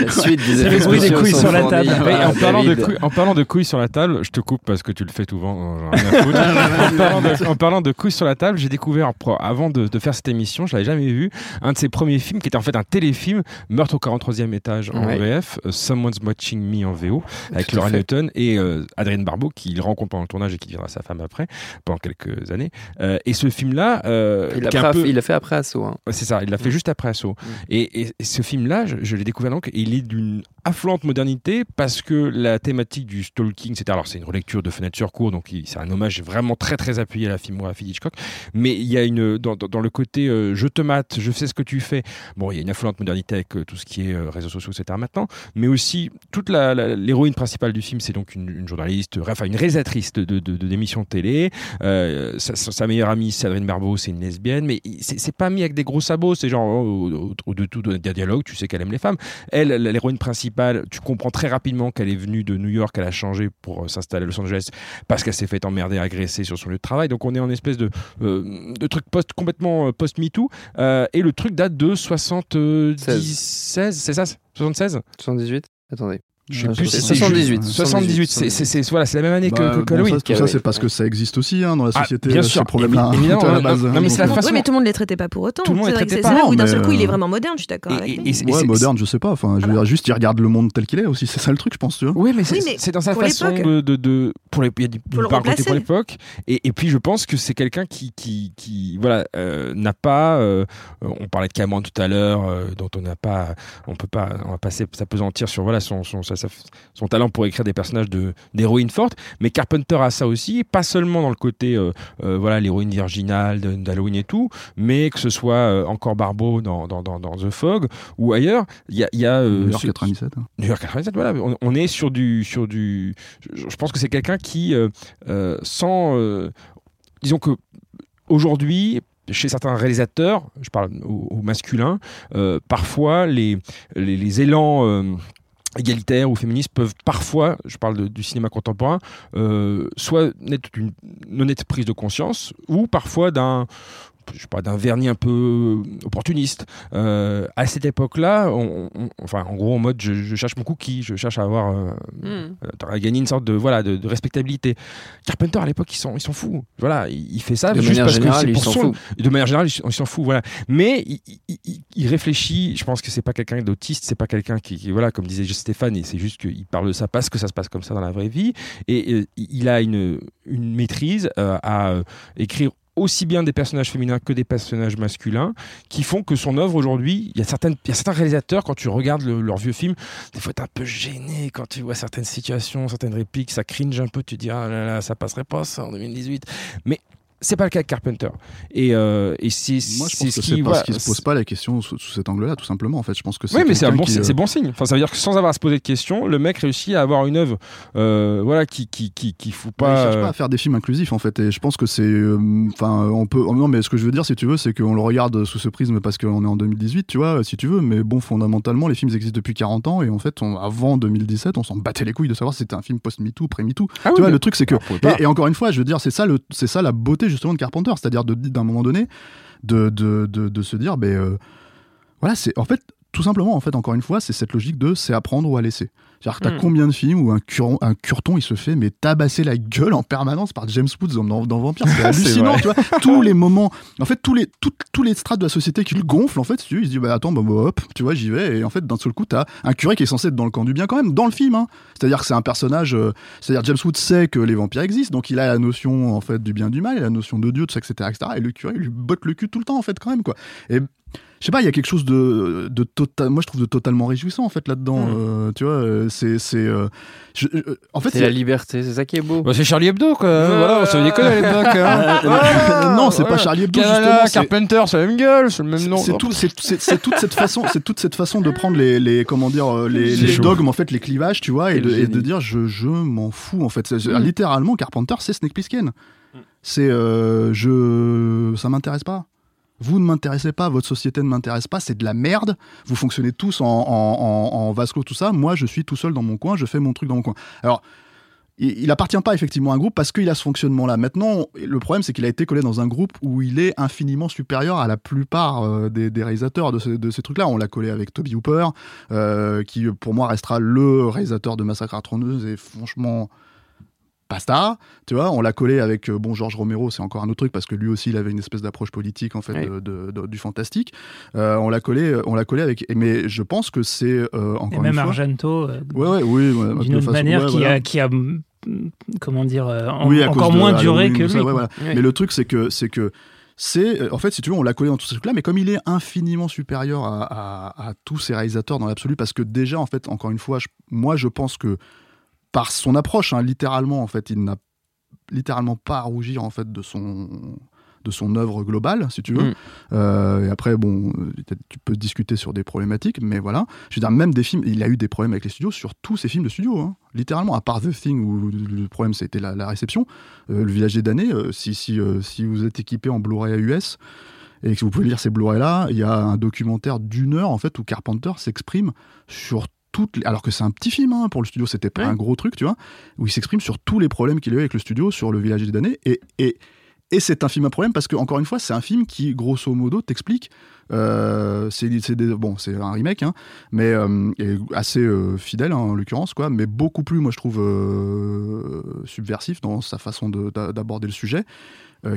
La suite des C'est effets le bruit des couilles sur la table. en, parlant de couilles, en parlant de couilles sur la table, je te coupe parce que tu le fais souvent. foutre. en, parlant de, en parlant de couilles sur la table, j'ai découvert, avant de, de faire cette émission, je l'avais jamais vu, un de ses premiers films qui était en fait un téléfilm, Meurtre au 43e étage en Ouais. VF, euh, Someone's Watching Me en VO, avec Laura. Newton et euh, Adrienne Barbeau, qui il rencontre pendant le tournage et qui deviendra sa femme après, pendant quelques années. Euh, et ce film-là, euh, Il l'a un fait- peu- il l'a fait après Asso. Hein. C'est ça, il l'a fait juste après Assaut. Et, et- et ce film-là, je, je l'ai découvert donc, et il est d'une affluente modernité parce que la thématique du stalking, alors c'est une relecture de Fenêtre sur cour, donc c'est un hommage vraiment très très appuyé à la filmographie d'Hitchcock. Mais il y a une dans, dans- dans le côté euh, je te mate, je sais ce que tu fais. Bon, il y a une affluente modernité avec euh, tout ce qui est euh, réseaux sociaux, etc. Maintenant, mais aussi toute l'héroïne principale du film, c'est donc une, une journaliste, enfin une réalisatrice de, de, de- de- d'émissions de télé. Sa, meilleure amie, c'est Adrien Barbeau, c'est une lesbienne, mais c'est pas mis avec des gros sabots, c'est genre oh, au- de tout d'un dialogue, tu sais qu'elle aime les femmes. Elle, l'héroïne principale, tu comprends très rapidement qu'elle est venue de New York, elle a changé pour euh, s'installer à Los Angeles parce qu'elle s'est fait emmerder, agresser sur son lieu de travail. Donc on est en espèce de, euh, de truc post, complètement euh, post-MeToo. Euh, et le truc date de 76, 16, c'est ça? 76 78 Attendez. Je sais Ah, plus c'est si c'est 78. 78, c'est, voilà, c'est la même année que, Bah, que, que bon, Halloween. ça, tout ça, c'est parce que ça existe aussi hein, dans la Ah, société, bien euh, sûr, ces problèmes-là. évi- évidemment, à la non, base, non, hein, mais c'est donc, la euh, façon- Oui, mais tout le monde les traitait pas pour autant. Tout le monde c'est les traitait pas. d'un seul coup il est euh, vraiment moderne, je suis d'accord. Ouais, moderne, je sais pas. Enfin, je veux dire, juste, il regarde le monde tel qu'il est aussi. C'est ça le truc, je pense, tu vois. Oui, mais c'est, dans sa façon de, pour l'époque, et, puis je pense que c'est quelqu'un qui, voilà, euh, n'a pas. on parlait de Cameron tout à l'heure, dont on n'a pas, on peut pas, on va passer s'apesantir sur voilà son, son, sa- sa- son talent pour écrire des personnages de d'héroïnes fortes, mais Carpenter a ça aussi, pas seulement dans le côté euh, euh, voilà l'héroïne virginale d'Halloween et tout, mais que ce soit euh, encore Barbeau dans, dans, dans, dans The Fog ou ailleurs, il y a, y a New York ce- 97. hein. New York 97, voilà, on, on est sur du, sur du. Je, je pense que c'est quelqu'un qui, sans, disons que aujourd'hui. Chez certains réalisateurs, je parle au, au masculin, euh, parfois les, les, les élans euh, égalitaires ou féministes peuvent parfois, je parle du cinéma contemporain, euh, soit naître d'une honnête prise de conscience ou parfois d'un je sais pas, d'un vernis un peu opportuniste. Euh, à cette époque-là, on- on- enfin, en gros, en mode, je, je cherche mon cookie, je cherche à avoir, euh, Hmm. euh, à gagner une sorte de, voilà, de, de respectabilité. Carpenter, à l'époque, ils s'en, ils s'en fout. Voilà, il, il fait ça De juste manière parce générale, que c'est pour son- de manière générale, il s'en fout, voilà. Mais il, il- il- il réfléchit. Je pense que c'est pas quelqu'un d'autiste, c'est pas quelqu'un qui, qui- voilà, comme disait Stéphane, et c'est juste qu'il parle de ça parce que ça se passe comme ça dans la vraie vie. Et euh, il a une, une maîtrise euh, à euh, écrire aussi bien des personnages féminins que des personnages masculins qui font que son œuvre aujourd'hui, il y a certains réalisateurs quand tu regardes le- leurs vieux films, des fois t'es un peu gêné quand tu vois certaines situations, certaines répliques, ça cringe un peu, tu te dis ah là là, ça passerait pas ça en 2018. Mais c'est pas le cas de Carpenter. Et, euh, et c'est Moi, je pense ce que qui c'est parce qu'il se pose pas la question sous, sous cet angle-là, tout simplement. En fait, je pense que c'est. Oui, mais c'est bon, euh, bon signe. Enfin, ça veut dire que sans avoir à se poser de questions, le mec réussit à avoir une œuvre, euh, voilà, qui qui qui qui fout Ouais, il pas. cherche euh, pas à faire des films inclusifs en fait et je pense que c'est euh, enfin on peut non mais ce que je veux dire si tu veux c'est qu'on le regarde sous ce prisme parce qu'on est en 2018 tu vois si tu veux mais bon fondamentalement les films existent depuis 40 ans et en fait on- avant 2017 on s'en battait les couilles de savoir si c'était un film post MeToo pré MeToo Ah oui, tu vois mais- le truc c'est que pas. et, et encore une fois je veux dire c'est ça le c'est ça la beauté justement de Carpenter c'est-à-dire d'un moment donné de de, de, de se dire ben euh, voilà c'est en fait tout simplement en fait encore une fois c'est cette logique de c'est apprendre ou à laisser. C'est-à-dire que t'as Hmm. combien de films où un, curon- un curton il se fait mais tabasser la gueule en permanence par James Woods dans, dans Vampire c'est hallucinant tu vois. Tous les moments en fait tous les tout- tous les strates de la société qui le gonflent en fait si tu il se dit bah attends bah, bah, hop tu vois j'y vais. Et en fait d'un seul coup t'as un curé qui est censé être dans le camp du bien quand même dans le film hein. c'est-à-dire que c'est un personnage euh, c'est-à-dire James Woods sait que les vampires existent donc il a la notion en fait du bien du mal et la notion de Dieu tout ça etc etc et le curé il lui botte le cul tout le temps en fait quand même quoi. Et je sais pas, il y a quelque chose de, de total, moi je trouve de totalement réjouissant en fait là-dedans. Mm. euh, tu vois, euh, c'est, c'est, euh, je- euh, en fait, C'est la liberté, c'est ça qui est beau. Bah, c'est Charlie Hebdo, quoi. Ouais. voilà, on savait déconner à l'époque. hein. Euh, non, c'est pas. Charlie Hebdo Canada, justement. Carpenter, c'est la même gueule, c'est le même nom. C'est tout, c'est, c'est- c'est toute cette façon, c'est toute cette façon de prendre les, les comment dire, euh, les, dogmes en fait, les clivages, tu vois, et de, et génie. de dire je, je m'en fous en fait. C'est- Mm. Littéralement, Carpenter, c'est Snake Plissken. C'est euh, je, ça m'intéresse pas. Vous ne m'intéressez pas, votre société ne m'intéresse pas, c'est de la merde. Vous fonctionnez tous en, en, tout ça. Moi, je suis tout seul dans mon coin, je fais mon truc dans mon coin. Alors, il, appartient pas effectivement à un groupe parce qu'il a ce fonctionnement-là. Maintenant, le problème, c'est qu'il a été collé dans un groupe où il est infiniment supérieur à la plupart euh, des, réalisateurs de, ce- ces trucs-là. On l'a collé avec Toby Hooper, euh, qui pour moi restera le réalisateur de Massacre à la tronçonneuse et franchement basta, tu vois, on l'a collé avec euh, bon Georges Romero, c'est encore un autre truc parce que lui aussi il avait une espèce d'approche politique en fait Oui. de- de- de- du fantastique. Euh, on l'a collé, on l'a collé avec, mais je pense que c'est euh, Et encore même une fois. Argento, euh, Ouais, ouais, oui, ouais, d'une autre façon- manière, ouais, qui, voilà. a, qui a, mm, comment dire, euh, en- Oui, encore de moins duré que tout ça, lui. ouais, quoi. voilà. Oui. Mais le truc, c'est que, c'est que, c'est, euh, en fait, si tu veux, on l'a collé dans tous ces trucs-là, mais comme il est infiniment supérieur à, à- à tous ces réalisateurs dans l'absolu, parce que déjà, en fait, encore une fois, je- moi, je pense que par son approche, hein, littéralement, en fait, il n'a littéralement pas à rougir, en fait, de son de son œuvre globale, si tu veux. Mm. Euh, et après, bon, tu peux discuter sur des problématiques, mais voilà. Je veux dire, même des films, il a eu des problèmes avec les studios sur tous ses films de studio, hein. littéralement, à part The Thing où le problème c'était la, la réception. Euh, le Village des damnés, euh, si, si, si vous êtes équipé en Blu-ray US et que vous pouvez lire ces Blu-ray là, il y a un documentaire d'une heure en fait où Carpenter s'exprime sur toutes les- alors que c'est un petit film hein, pour le studio, c'était pas Ouais. un gros truc, tu vois, où il s'exprime sur tous les problèmes qu'il a eu avec le studio sur le Village des damnés et, et et c'est un film à problème parce que encore une fois, c'est un film qui, grosso modo, t'explique. euh, c'est bon, c'est un remake, hein, mais euh, et assez euh, fidèle hein, en l'occurrence, quoi, mais beaucoup plus, moi je trouve subversif dans sa façon de- d'a- d'aborder le sujet,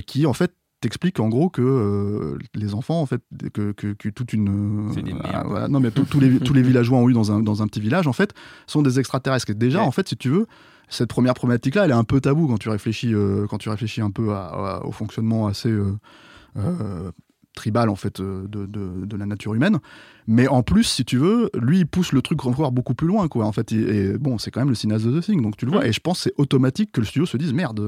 qui en fait t'explique en gros que euh, les enfants en fait que, que, que toute une euh, merdes. voilà, non mais tous- les tous les villageois ont eu dans un dans un petit village en fait sont des extraterrestres et déjà Ouais. en fait si tu veux cette première problématique là elle est un peu taboue quand tu réfléchis euh, quand tu réfléchis un peu à- à- au fonctionnement assez euh, euh, tribal en fait euh, de, de, de la nature humaine mais en plus si tu veux lui il pousse le truc encore beaucoup plus loin quoi en fait et, et bon c'est quand même le cinéaste de The Thing donc tu le vois Mm. et je pense c'est automatique que le studio se dise merde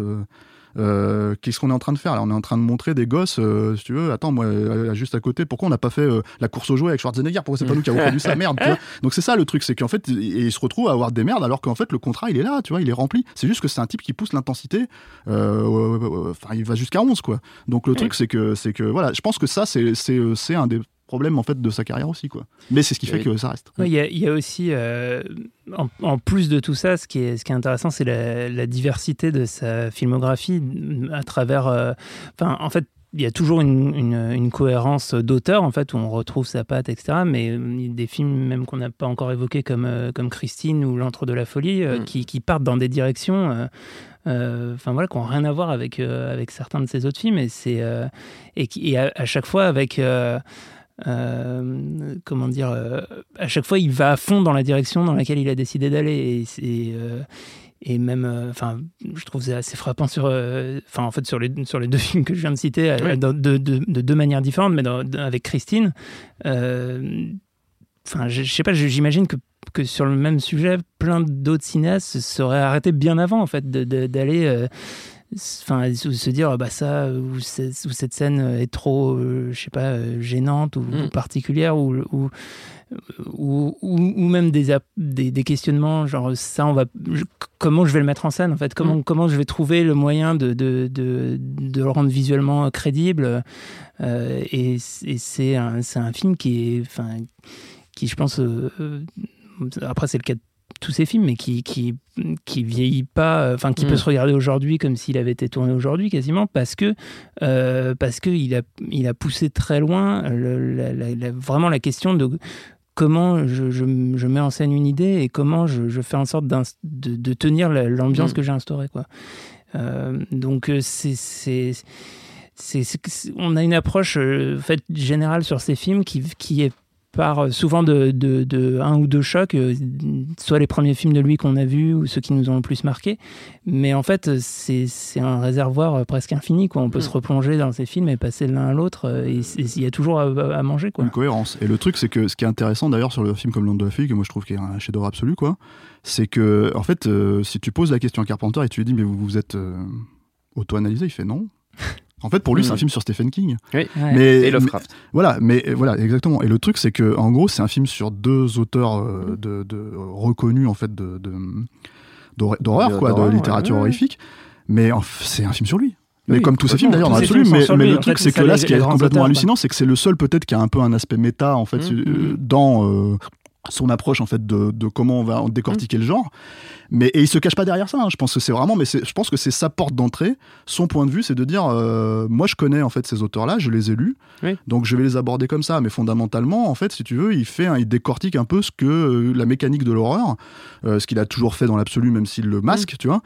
euh, qu'est-ce qu'on est en train de faire là? On est en train de montrer des gosses, euh, si tu veux. Attends, moi, euh, juste à côté, pourquoi on n'a pas fait la course aux jouets avec Schwarzenegger? Pourquoi c'est pas nous qui avons produit ça Merde, tu vois? Donc c'est ça le truc, c'est qu'en fait, il, il se retrouve à avoir des merdes alors qu'en fait, le contrat, il est là, tu vois, il est rempli. C'est juste que c'est un type qui pousse l'intensité. Enfin, il va jusqu'à 11, quoi. Donc le truc, c'est que, que, voilà, je pense que ça, c'est un des problèmes en fait de sa carrière aussi, quoi. Mais c'est ce qui fait que ça reste. Ouais, Il y, a- il y a aussi, euh, en, en plus de tout ça, ce qui est, ce qui est intéressant, c'est la, la diversité de sa filmographie à travers. euh, Enfin, en fait, il y a toujours une, une- une cohérence d'auteur, en fait, où on retrouve sa patte, etc. Mais a des films, même qu'on n'a pas encore évoqués, comme, euh, comme Christine ou L'Antre de la Folie, euh, Mm. qui, qui partent dans des directions. euh, euh, Enfin voilà, qui n'ont rien à voir avec, euh, avec certains de ses autres films, et, c'est, euh, et, qui, et à, à chaque fois avec. Euh, comment dire, euh, à chaque fois il va à fond dans la direction dans laquelle il a décidé d'aller et, euh, et même, enfin, je trouve c'est assez frappant sur, enfin en fait sur les sur les deux films que je viens de citer, Oui. de, de- de deux manières différentes, mais dans- avec Christine. Enfin, je, je sais pas, j'imagine que que sur le même sujet, plein d'autres cinéastes se seraient arrêtés bien avant en fait d'aller enfin se dire bah ça ou, cette scène est trop euh, je sais pas euh, gênante ou, Mm. particulière ou ou, ou, même des, des, des questionnements genre ça on va je- comment je vais le mettre en scène en fait? Comment Mm. comment je vais trouver le moyen de de, de, de le rendre visuellement crédible? Euh, et, c'est un c'est un film qui est enfin qui je pense euh, après c'est le cas de tous ces films mais qui qui qui vieillit pas euh, enfin qui Mm. peut se regarder aujourd'hui comme s'il avait été tourné aujourd'hui quasiment parce que euh, parce que il a il a poussé très loin le- la- la- la- vraiment la question de comment je, je, je mets en scène une idée et comment je, je fais en sorte de, de tenir la- l'ambiance Mm. que j'ai instaurée quoi Euh, donc euh, c'est on a une approche en fait, générale sur ces films qui, qui est par euh, souvent de, de, de un ou deux chocs, euh, soit les premiers films de lui qu'on a vus ou ceux qui nous ont le plus marqué. Mais en fait, c'est c'est un réservoir euh, presque infini. Quoi. On peut Mm. se replonger dans ces films et passer de l'un à l'autre. Et il y a toujours à, à manger. Quoi. Une cohérence. Et le truc, c'est que ce qui est intéressant d'ailleurs sur le film comme L'Onde de la Fille, que moi je trouve qu'il est un chef-d'œuvre absolu, quoi, c'est que, en fait, euh, si tu poses la question à Carpenter et tu lui dis, mais vous vous êtes euh, auto-analysé, il fait non. En fait, pour lui, c'est un Mm. film sur Stephen King. Oui. Ouais. Mais, Et Lovecraft. voilà, mais voilà, exactement. Et le truc, c'est que, en gros, c'est un film sur deux auteurs euh, de, de- reconnus, en fait, de, de- d'hor- d'horreur, quoi, de littérature ouais, ouais. horrifique. Mais c'est un film sur lui. Mais Oui, comme tous ces films d'ailleurs, dans l'absolu. Mais, le en truc, c'est que là, ce qui est complètement auteurs, hallucinant, c'est que c'est le seul peut-être qui a un peu un aspect méta, en fait, Mhm. euh, dans euh, son approche, en fait, de, de comment on va décortiquer le genre. Mais et il se cache pas derrière ça. hein. Je pense que c'est vraiment, mais je pense que c'est sa porte d'entrée. Son point de vue, c'est de dire, euh, moi, je connais en fait ces auteurs-là, je les ai lus, Oui. donc je vais les aborder comme ça. Mais fondamentalement, en fait, si tu veux, il fait, il décortique un peu ce que euh, la mécanique de l'horreur, euh, ce qu'il a toujours fait dans l'absolu, même s'il le masque, tu vois,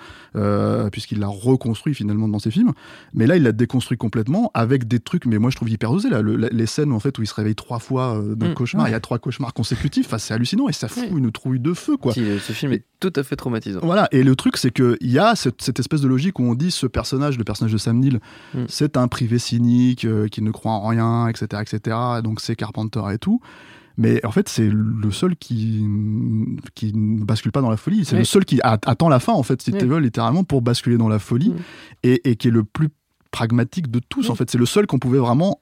puisqu'il l'a reconstruit finalement dans ses films. Mais là, il l'a déconstruit complètement avec des trucs, mais moi, je trouve hyper osé là, le- les scènes en fait où il se réveille trois fois euh, d'un Mm. cauchemar. Il y a trois cauchemars consécutifs. Enfin, c'est hallucinant et ça fout Oui. une trouille de feu, quoi. Si, ce film est tout à fait traumatisant. Voilà, et le truc, c'est qu'il y a cette, cette espèce de logique où on dit ce personnage, le personnage de Sam Neill, Mm. c'est un privé cynique euh, qui ne croit en rien, etc., etc., donc c'est Carpenter et tout. Mais en fait, c'est le seul qui, qui ne bascule pas dans la folie. C'est Oui. le seul qui a- attend la fin, en fait, si Oui. tu veux, littéralement, pour basculer dans la folie, Mm. et, et qui est le plus pragmatique de tous, Oui. en fait. C'est le seul qu'on pouvait vraiment,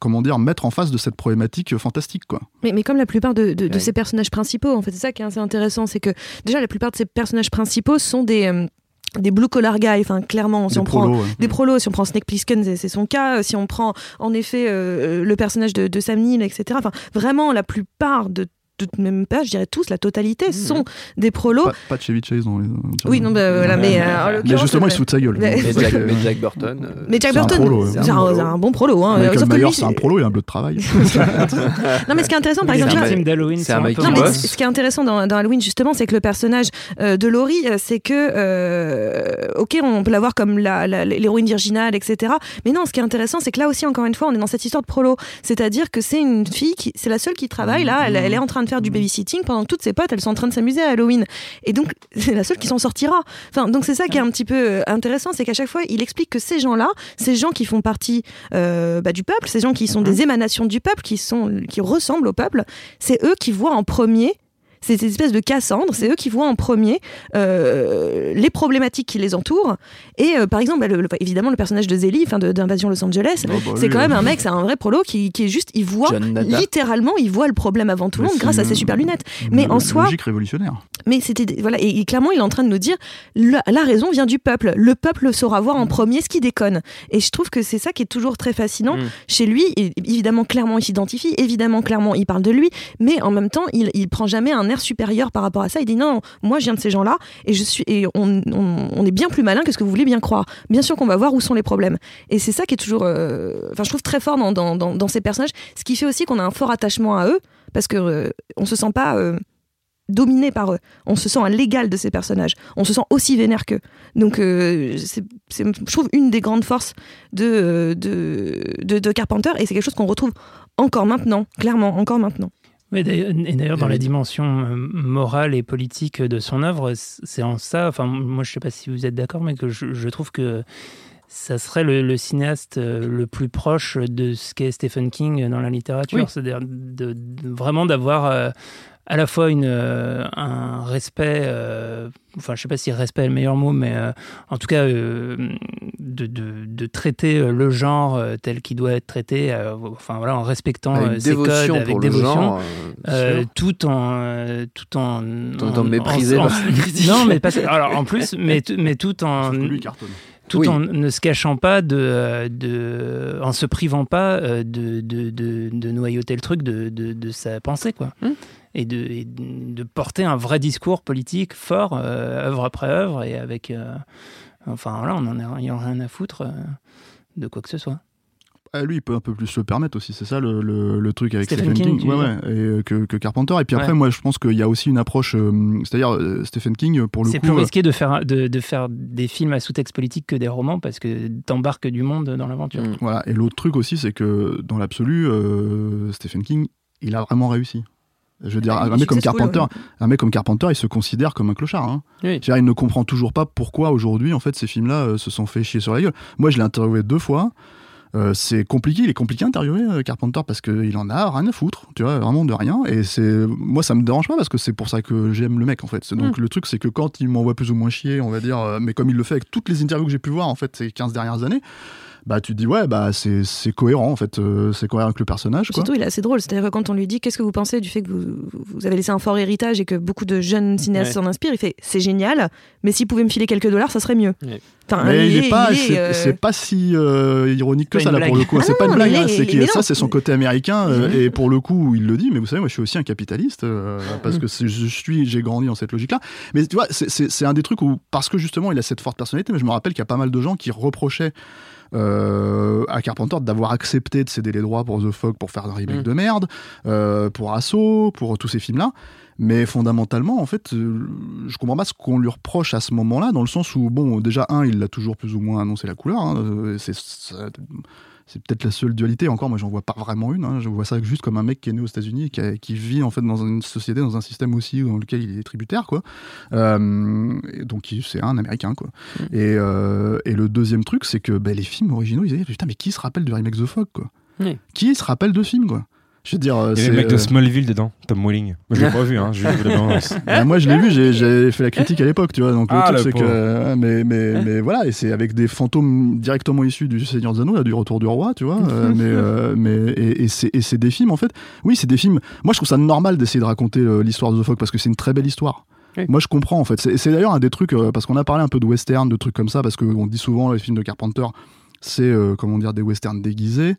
comment dire, mettre en face de cette problématique euh, fantastique, quoi. Mais, mais comme la plupart de, de, de Ouais. ces personnages principaux, en fait, c'est ça qui est assez intéressant, c'est que déjà la plupart de ces personnages principaux sont des, euh, des blue collar guys, enfin clairement, si Des on prend prolos, ouais. des prolos, si on prend Snake Plissken, c'est c'est son cas, si on prend en effet euh, le personnage de, de Sam Neill, etc. Enfin, vraiment, la plupart de même pas, je dirais tous, la totalité, Mhm. sont des prolos. Pas, pas de Chevy Chase dans les. Oui, non, bah, voilà, mais, euh, Mais justement, euh, il se fout de sa gueule. mais- c'est Jack, que- mais Jack Burton. euh, Mais Jack c'est un Burton, c'est un, c'est un bon prolo. Hein. Michael c'est un prolo, a un bleu de travail. Non, mais ce qui est intéressant, par exemple, victimes d'Halloween c'est un Non, mais ce qui est intéressant dans, dans Halloween, justement, c'est que le personnage euh, de Laurie, euh, c'est que, euh, ok, on peut la voir comme la- la- l'héroïne virginale, etc. Mais non, ce qui est intéressant, c'est que là aussi, encore une fois, on est dans cette histoire de prolo. C'est-à-dire que c'est une fille, qui, c'est la seule qui travaille, là, elle, elle est en train de faire du babysitting pendant que toutes ses potes, elles sont en train de s'amuser à Halloween. Et donc, c'est la seule qui s'en sortira. Enfin, donc c'est ça qui est un petit peu euh, intéressant, c'est qu'à chaque fois, il explique que ces gens-là, ces gens qui font partie euh, bah, du peuple, ces gens qui sont des émanations du peuple, qui, sont, qui ressemblent au peuple, c'est eux qui voient en premier ces ces espèces de Cassandre, c'est eux qui voient en premier euh, les problématiques qui les entourent. Et euh, par exemple, bah, le- le- évidemment, le personnage de Zélie, d'Invasion Los Angeles, Oh, bah, c'est quand même un mec, c'est un vrai prolo qui, qui est juste, il voit littéralement, il voit le problème avant tout le monde c'est grâce à ses super lunettes. une Mais en soi, Logique révolutionnaire. mais c'était voilà et, et clairement il est en train de nous dire la, la raison vient du peuple. Le peuple saura voir en premier ce qui déconne. Et je trouve que c'est ça qui est toujours très fascinant Mm. chez lui. Et évidemment clairement il s'identifie, évidemment clairement il parle de lui, mais en même temps il, il prend jamais un air supérieur par rapport à ça. Il dit non, moi je viens de ces gens-là et je suis et on, on- est bien plus malin que ce que vous voulez bien croire. Bien sûr qu'on va voir où sont les problèmes. Et c'est ça qui est toujours, euh, enfin je trouve très fort dans, dans, dans, ces personnages. Ce qui fait aussi qu'on a un fort attachement à eux parce que euh, on se sent pas euh, dominé par eux. On se sent à l'égal de ces personnages. On se sent aussi vénère qu'eux. Donc, euh, c'est, je trouve, une des grandes forces euh, de, de, de Carpenter, et c'est quelque chose qu'on retrouve encore maintenant, clairement, encore maintenant. D'ailleurs- et d'ailleurs, dans la dimension euh, morale et politique de son œuvre, c'est en ça, enfin, moi je ne sais pas si vous êtes d'accord, mais que je, je trouve que ça serait le, le cinéaste euh, le plus proche de ce qu'est Stephen King dans la littérature. Oui. C'est-à-dire de, de- vraiment d'avoir euh, à la fois une, euh, un respect, euh, enfin je sais pas si respect est le meilleur mot, mais euh, en tout cas euh, de, de- de traiter le genre tel qu'il doit être traité, euh, enfin voilà, en respectant Avec ses codes, avec le dévotion, genre, tout en euh, tout en Tout en méprisé en- non mais pas, alors en plus mais mais tout en tout Oui. en ne se cachant pas de, de en se privant pas de, de, de, de noyauter le truc de, de, de sa pensée quoi. Hmm. Et, de, et de porter un vrai discours politique fort euh, œuvre après œuvre et avec euh, enfin voilà on en a, il en a rien à foutre euh, de quoi que ce soit Ah, lui, il peut un peu plus se le permettre aussi, c'est ça le, le- le truc avec Stephen Stephen, King, ouais, ouais, et, que, que Carpenter. Et puis après, Ouais. moi, je pense qu'il y a aussi une approche, euh, c'est-à-dire euh, Stephen King, pour le c'est coup, plus euh, risqué de faire de, de faire des films à sous-texte politique que des romans parce que t'embarques du monde dans l'aventure Mm. Voilà. Et l'autre truc aussi, c'est que dans l'absolu, euh, Stephen King, il a vraiment réussi. Je veux dire, Ah, il un mec comme Carpenter, un mec comme Carpenter, il se considère comme un clochard. hein. Oui. Il ne comprend toujours pas pourquoi aujourd'hui, en fait, ces films-là euh, se sont fait chier sur la gueule. Moi, je l'ai interviewé deux fois. Euh, c'est compliqué, il est compliqué à interviewer euh, Carpenter parce qu'il en a rien à foutre, tu vois, vraiment de rien. Et c'est moi, ça me dérange pas parce que c'est pour ça que j'aime le mec en fait. Donc le truc, c'est que quand il m'envoie plus ou moins chier, on va dire, euh, mais comme il le fait avec toutes les interviews que j'ai pu voir en fait ces 15 dernières années, bah tu te dis ouais, bah c'est c'est cohérent en fait, euh, c'est cohérent avec le personnage. Quoi. Surtout, il est assez drôle. C'est-à-dire que quand on lui dit qu'est-ce que vous pensez du fait que vous, vous avez laissé un fort héritage et que beaucoup de jeunes cinéastes Ouais. s'en inspirent, il fait c'est génial, mais s'il pouvait me filer quelques dollars, ça serait mieux. Ouais. Enfin, Mais il est pas, il est, c'est euh, c'est pas si euh, ironique que pas ça là pour le coup. Ah c'est pas une blague, hein, c'est ça c'est son côté américain euh, et pour le coup il le dit. Mais vous savez, moi je suis aussi un capitaliste euh, parce que je suis, j'ai grandi dans cette logique-là. Mais tu vois, c'est- c'est c'est un des trucs où parce que justement il a cette forte personnalité. Mais je me rappelle qu'il y a pas mal de gens qui reprochaient. Euh, à Carpenter d'avoir accepté de céder les droits pour The Fog pour faire un remake Mm. de merde, euh, pour Assaut, pour tous ces films-là. Mais fondamentalement, en fait, euh, je comprends pas ce qu'on lui reproche à ce moment-là, dans le sens où, bon, déjà, un, il a toujours plus ou moins annoncé la couleur. hein, c'est c'est peut-être la seule dualité. Encore, moi, j'en vois pas vraiment une. hein, je vois ça juste comme un mec qui est né aux États-Unis, et qui, a- qui vit en fait dans une société, dans un système aussi dans lequel il est tributaire, quoi. Euh, donc, c'est un Américain, quoi. Et, euh, et le deuxième truc, c'est que ben, les films originaux, ils disaient putain, mais qui se rappelle du remake The Fog, quoi? Qui se rappelle de ce film, quoi? Je veux dire, euh, Il y c'est avait le mec de euh, Smallville dedans, Tom Welling. Moi, je l'ai pas vu, hein, j'ai vu la bande-annonce. bah, moi, je l'ai vu, j'ai- fait la critique à l'époque, tu vois. Donc, le Ah, truc, c'est que. Mais, mais, mais voilà, et c'est avec des fantômes directement issus du Seigneur des Anneaux, là, du Retour du Roi, tu vois. euh, mais, euh, mais, et, et c'est et c'est des films, en fait. Oui, c'est des films. Moi, je trouve ça normal d'essayer de raconter euh, l'histoire de The Fog parce que c'est une très belle histoire. Oui. Moi, je comprends, en fait. C'est c'est d'ailleurs un des trucs, euh, parce qu'on a parlé un peu de western, de trucs comme ça, parce qu'on dit souvent, les films de Carpenter, c'est, euh, comment dire, des westerns déguisés,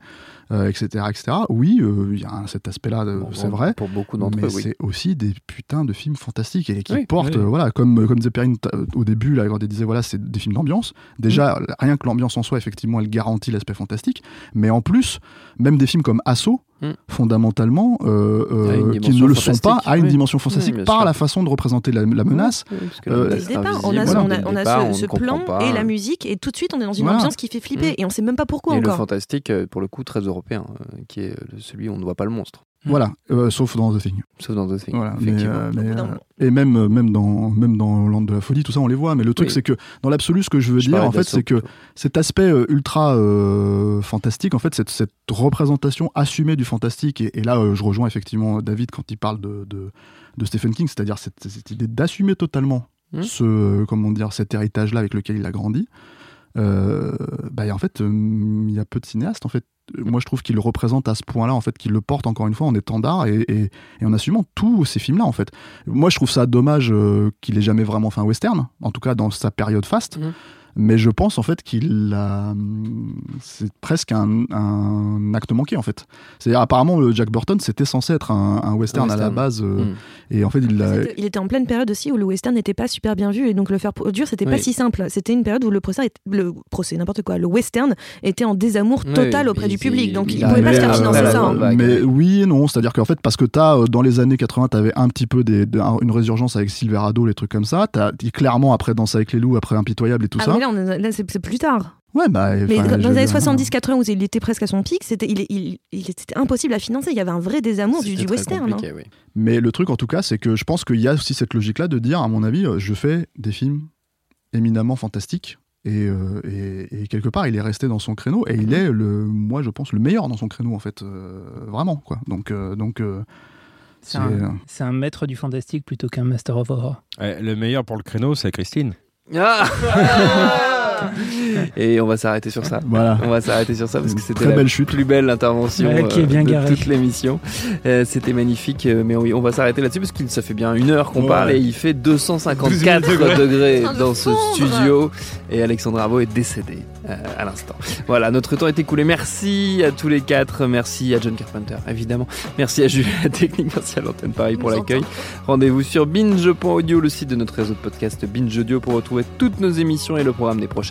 euh, etc., etc. Oui, euh, il y a cet aspect-là, euh, Bon, c'est vrai. Pour beaucoup d'entre Mais eux, oui. c'est aussi des putains de films fantastiques et qui Oui, portent, oui. euh, voilà, comme, comme disait Perrine au début, là, quand elle disait, voilà, c'est des films d'ambiance. Déjà, Mm. rien que l'ambiance en soi, effectivement, elle garantit l'aspect fantastique. Mais en plus, même des films comme Assaut, Mm. fondamentalement, euh, euh, qui dimension ne le sont pas, fantastique, a une oui. dimension fantastique Oui, par sûr. la façon de représenter la, la menace. Oui, parce que Euh, Dès le départ, on a, invisible, on dès a, le on a départ, ce, on plan pas. et la musique, et tout de suite on est dans une Voilà. ambiance qui fait flipper, Mm. et on sait même pas pourquoi Et le encore. fantastique, euh, pour le coup, très européen, euh, qui est euh, celui où on ne voit pas le monstre. Voilà, euh, sauf dans The Thing. Sauf dans The Thing, Voilà, mais, euh, mais, euh, et même, même, dans, même dans Land de la Folie, tout ça, on les voit. Mais le truc, Oui. c'est que dans l'absolu, ce que je veux Je dire, en fait, c'est que cet aspect ultra euh, fantastique, en fait, cette, cette représentation assumée du fantastique, et, et là, euh, je rejoins effectivement David quand il parle de, de, de Stephen King, c'est-à-dire cette, cette idée d'assumer totalement Mhm. ce, euh, comment dire, cet héritage-là avec lequel il a grandi. Euh, bah, en fait, euh, il y a peu de cinéastes, en fait. Moi, je trouve qu'il le représente à ce point-là, en fait, qu'il le porte encore une fois en étendard et, et, en assumant tous ces films-là, en fait. Moi, je trouve ça dommage euh, qu'il ait jamais vraiment fait un western, en tout cas dans sa période faste. Mhm. Mais je pense en fait qu'il a. C'est presque un, un acte manqué en fait. C'est-à-dire, apparemment, le Jack Burton, c'était censé être un, un western, Un à la western. base. euh, Mm. Et en fait, il l'a. C'était- Il était en pleine période aussi où le western n'était pas super bien vu et donc le faire produire c'était pas Oui. si simple. C'était une période où le procès, était- le procès n'importe quoi, le western était en désamour Oui, total auprès il- du public donc il il, pouvait pas se faire financer ça. hein. vague. Mais oui. oui et non, c'est-à-dire qu'en fait, parce que t'as, euh, dans les années 80, t'avais un petit peu des, de- un- une résurgence avec Silverado, les trucs comme ça. T'as clairement après Danse avec les loups, après Impitoyable et tout Ah, ça. mais là, on est- là, c'est c'est plus tard. Ouais, bah. Mais dans les années dire, 70-80 où il était presque à son pic, c'était il, il, impossible à financer. Il y avait un vrai désamour du, C'était du très western. hein. oui. Mais le truc, en tout cas, c'est que je pense qu'il y a aussi cette logique-là de dire, à mon avis, euh, je fais des films éminemment fantastiques. Et, euh, et, et quelque part, il est resté dans son créneau et Mhm. il est, le, moi, je pense, le meilleur dans son créneau, en fait. euh, vraiment, quoi. Donc, euh, donc euh, C'est un, c'est un maître du fantastique plutôt qu'un master of horror. Eh, le meilleur pour le créneau, c'est Christine. Ah Et on va s'arrêter sur ça. Voilà. On va s'arrêter sur ça parce que c'était Très la belle chute. plus belle intervention Ouais, qui est bien euh, de garée. toute l'émission. Euh, c'était magnifique, euh, mais oui, on va s'arrêter là-dessus parce qu'il ça fait bien une heure qu'on Ouais. parle et il fait 254 degrés. dans ce studio et Alexandre Arbo est décédé euh, à l'instant. Voilà, notre temps est écoulé. Merci à tous les quatre. Merci à John Carpenter, évidemment. Merci à Jules la technique. Merci à l'antenne Paris pour l'accueil. Rendez-vous sur binge.audio, le site de notre réseau de podcast Binge Audio pour retrouver toutes nos émissions et le programme des prochaines.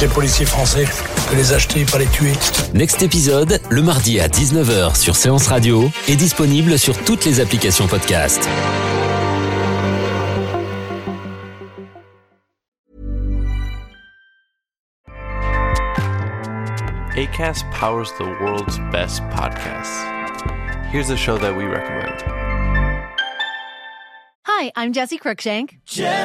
Des policiers français, peut les acheter, pas les tuer. Next épisode, le mardi à 19h sur Séance Radio est disponible sur toutes les applications podcast. ACAST powers the world's best podcasts. Here's a show that we recommend. Hi, I'm Jesse Cruikshank. Jesse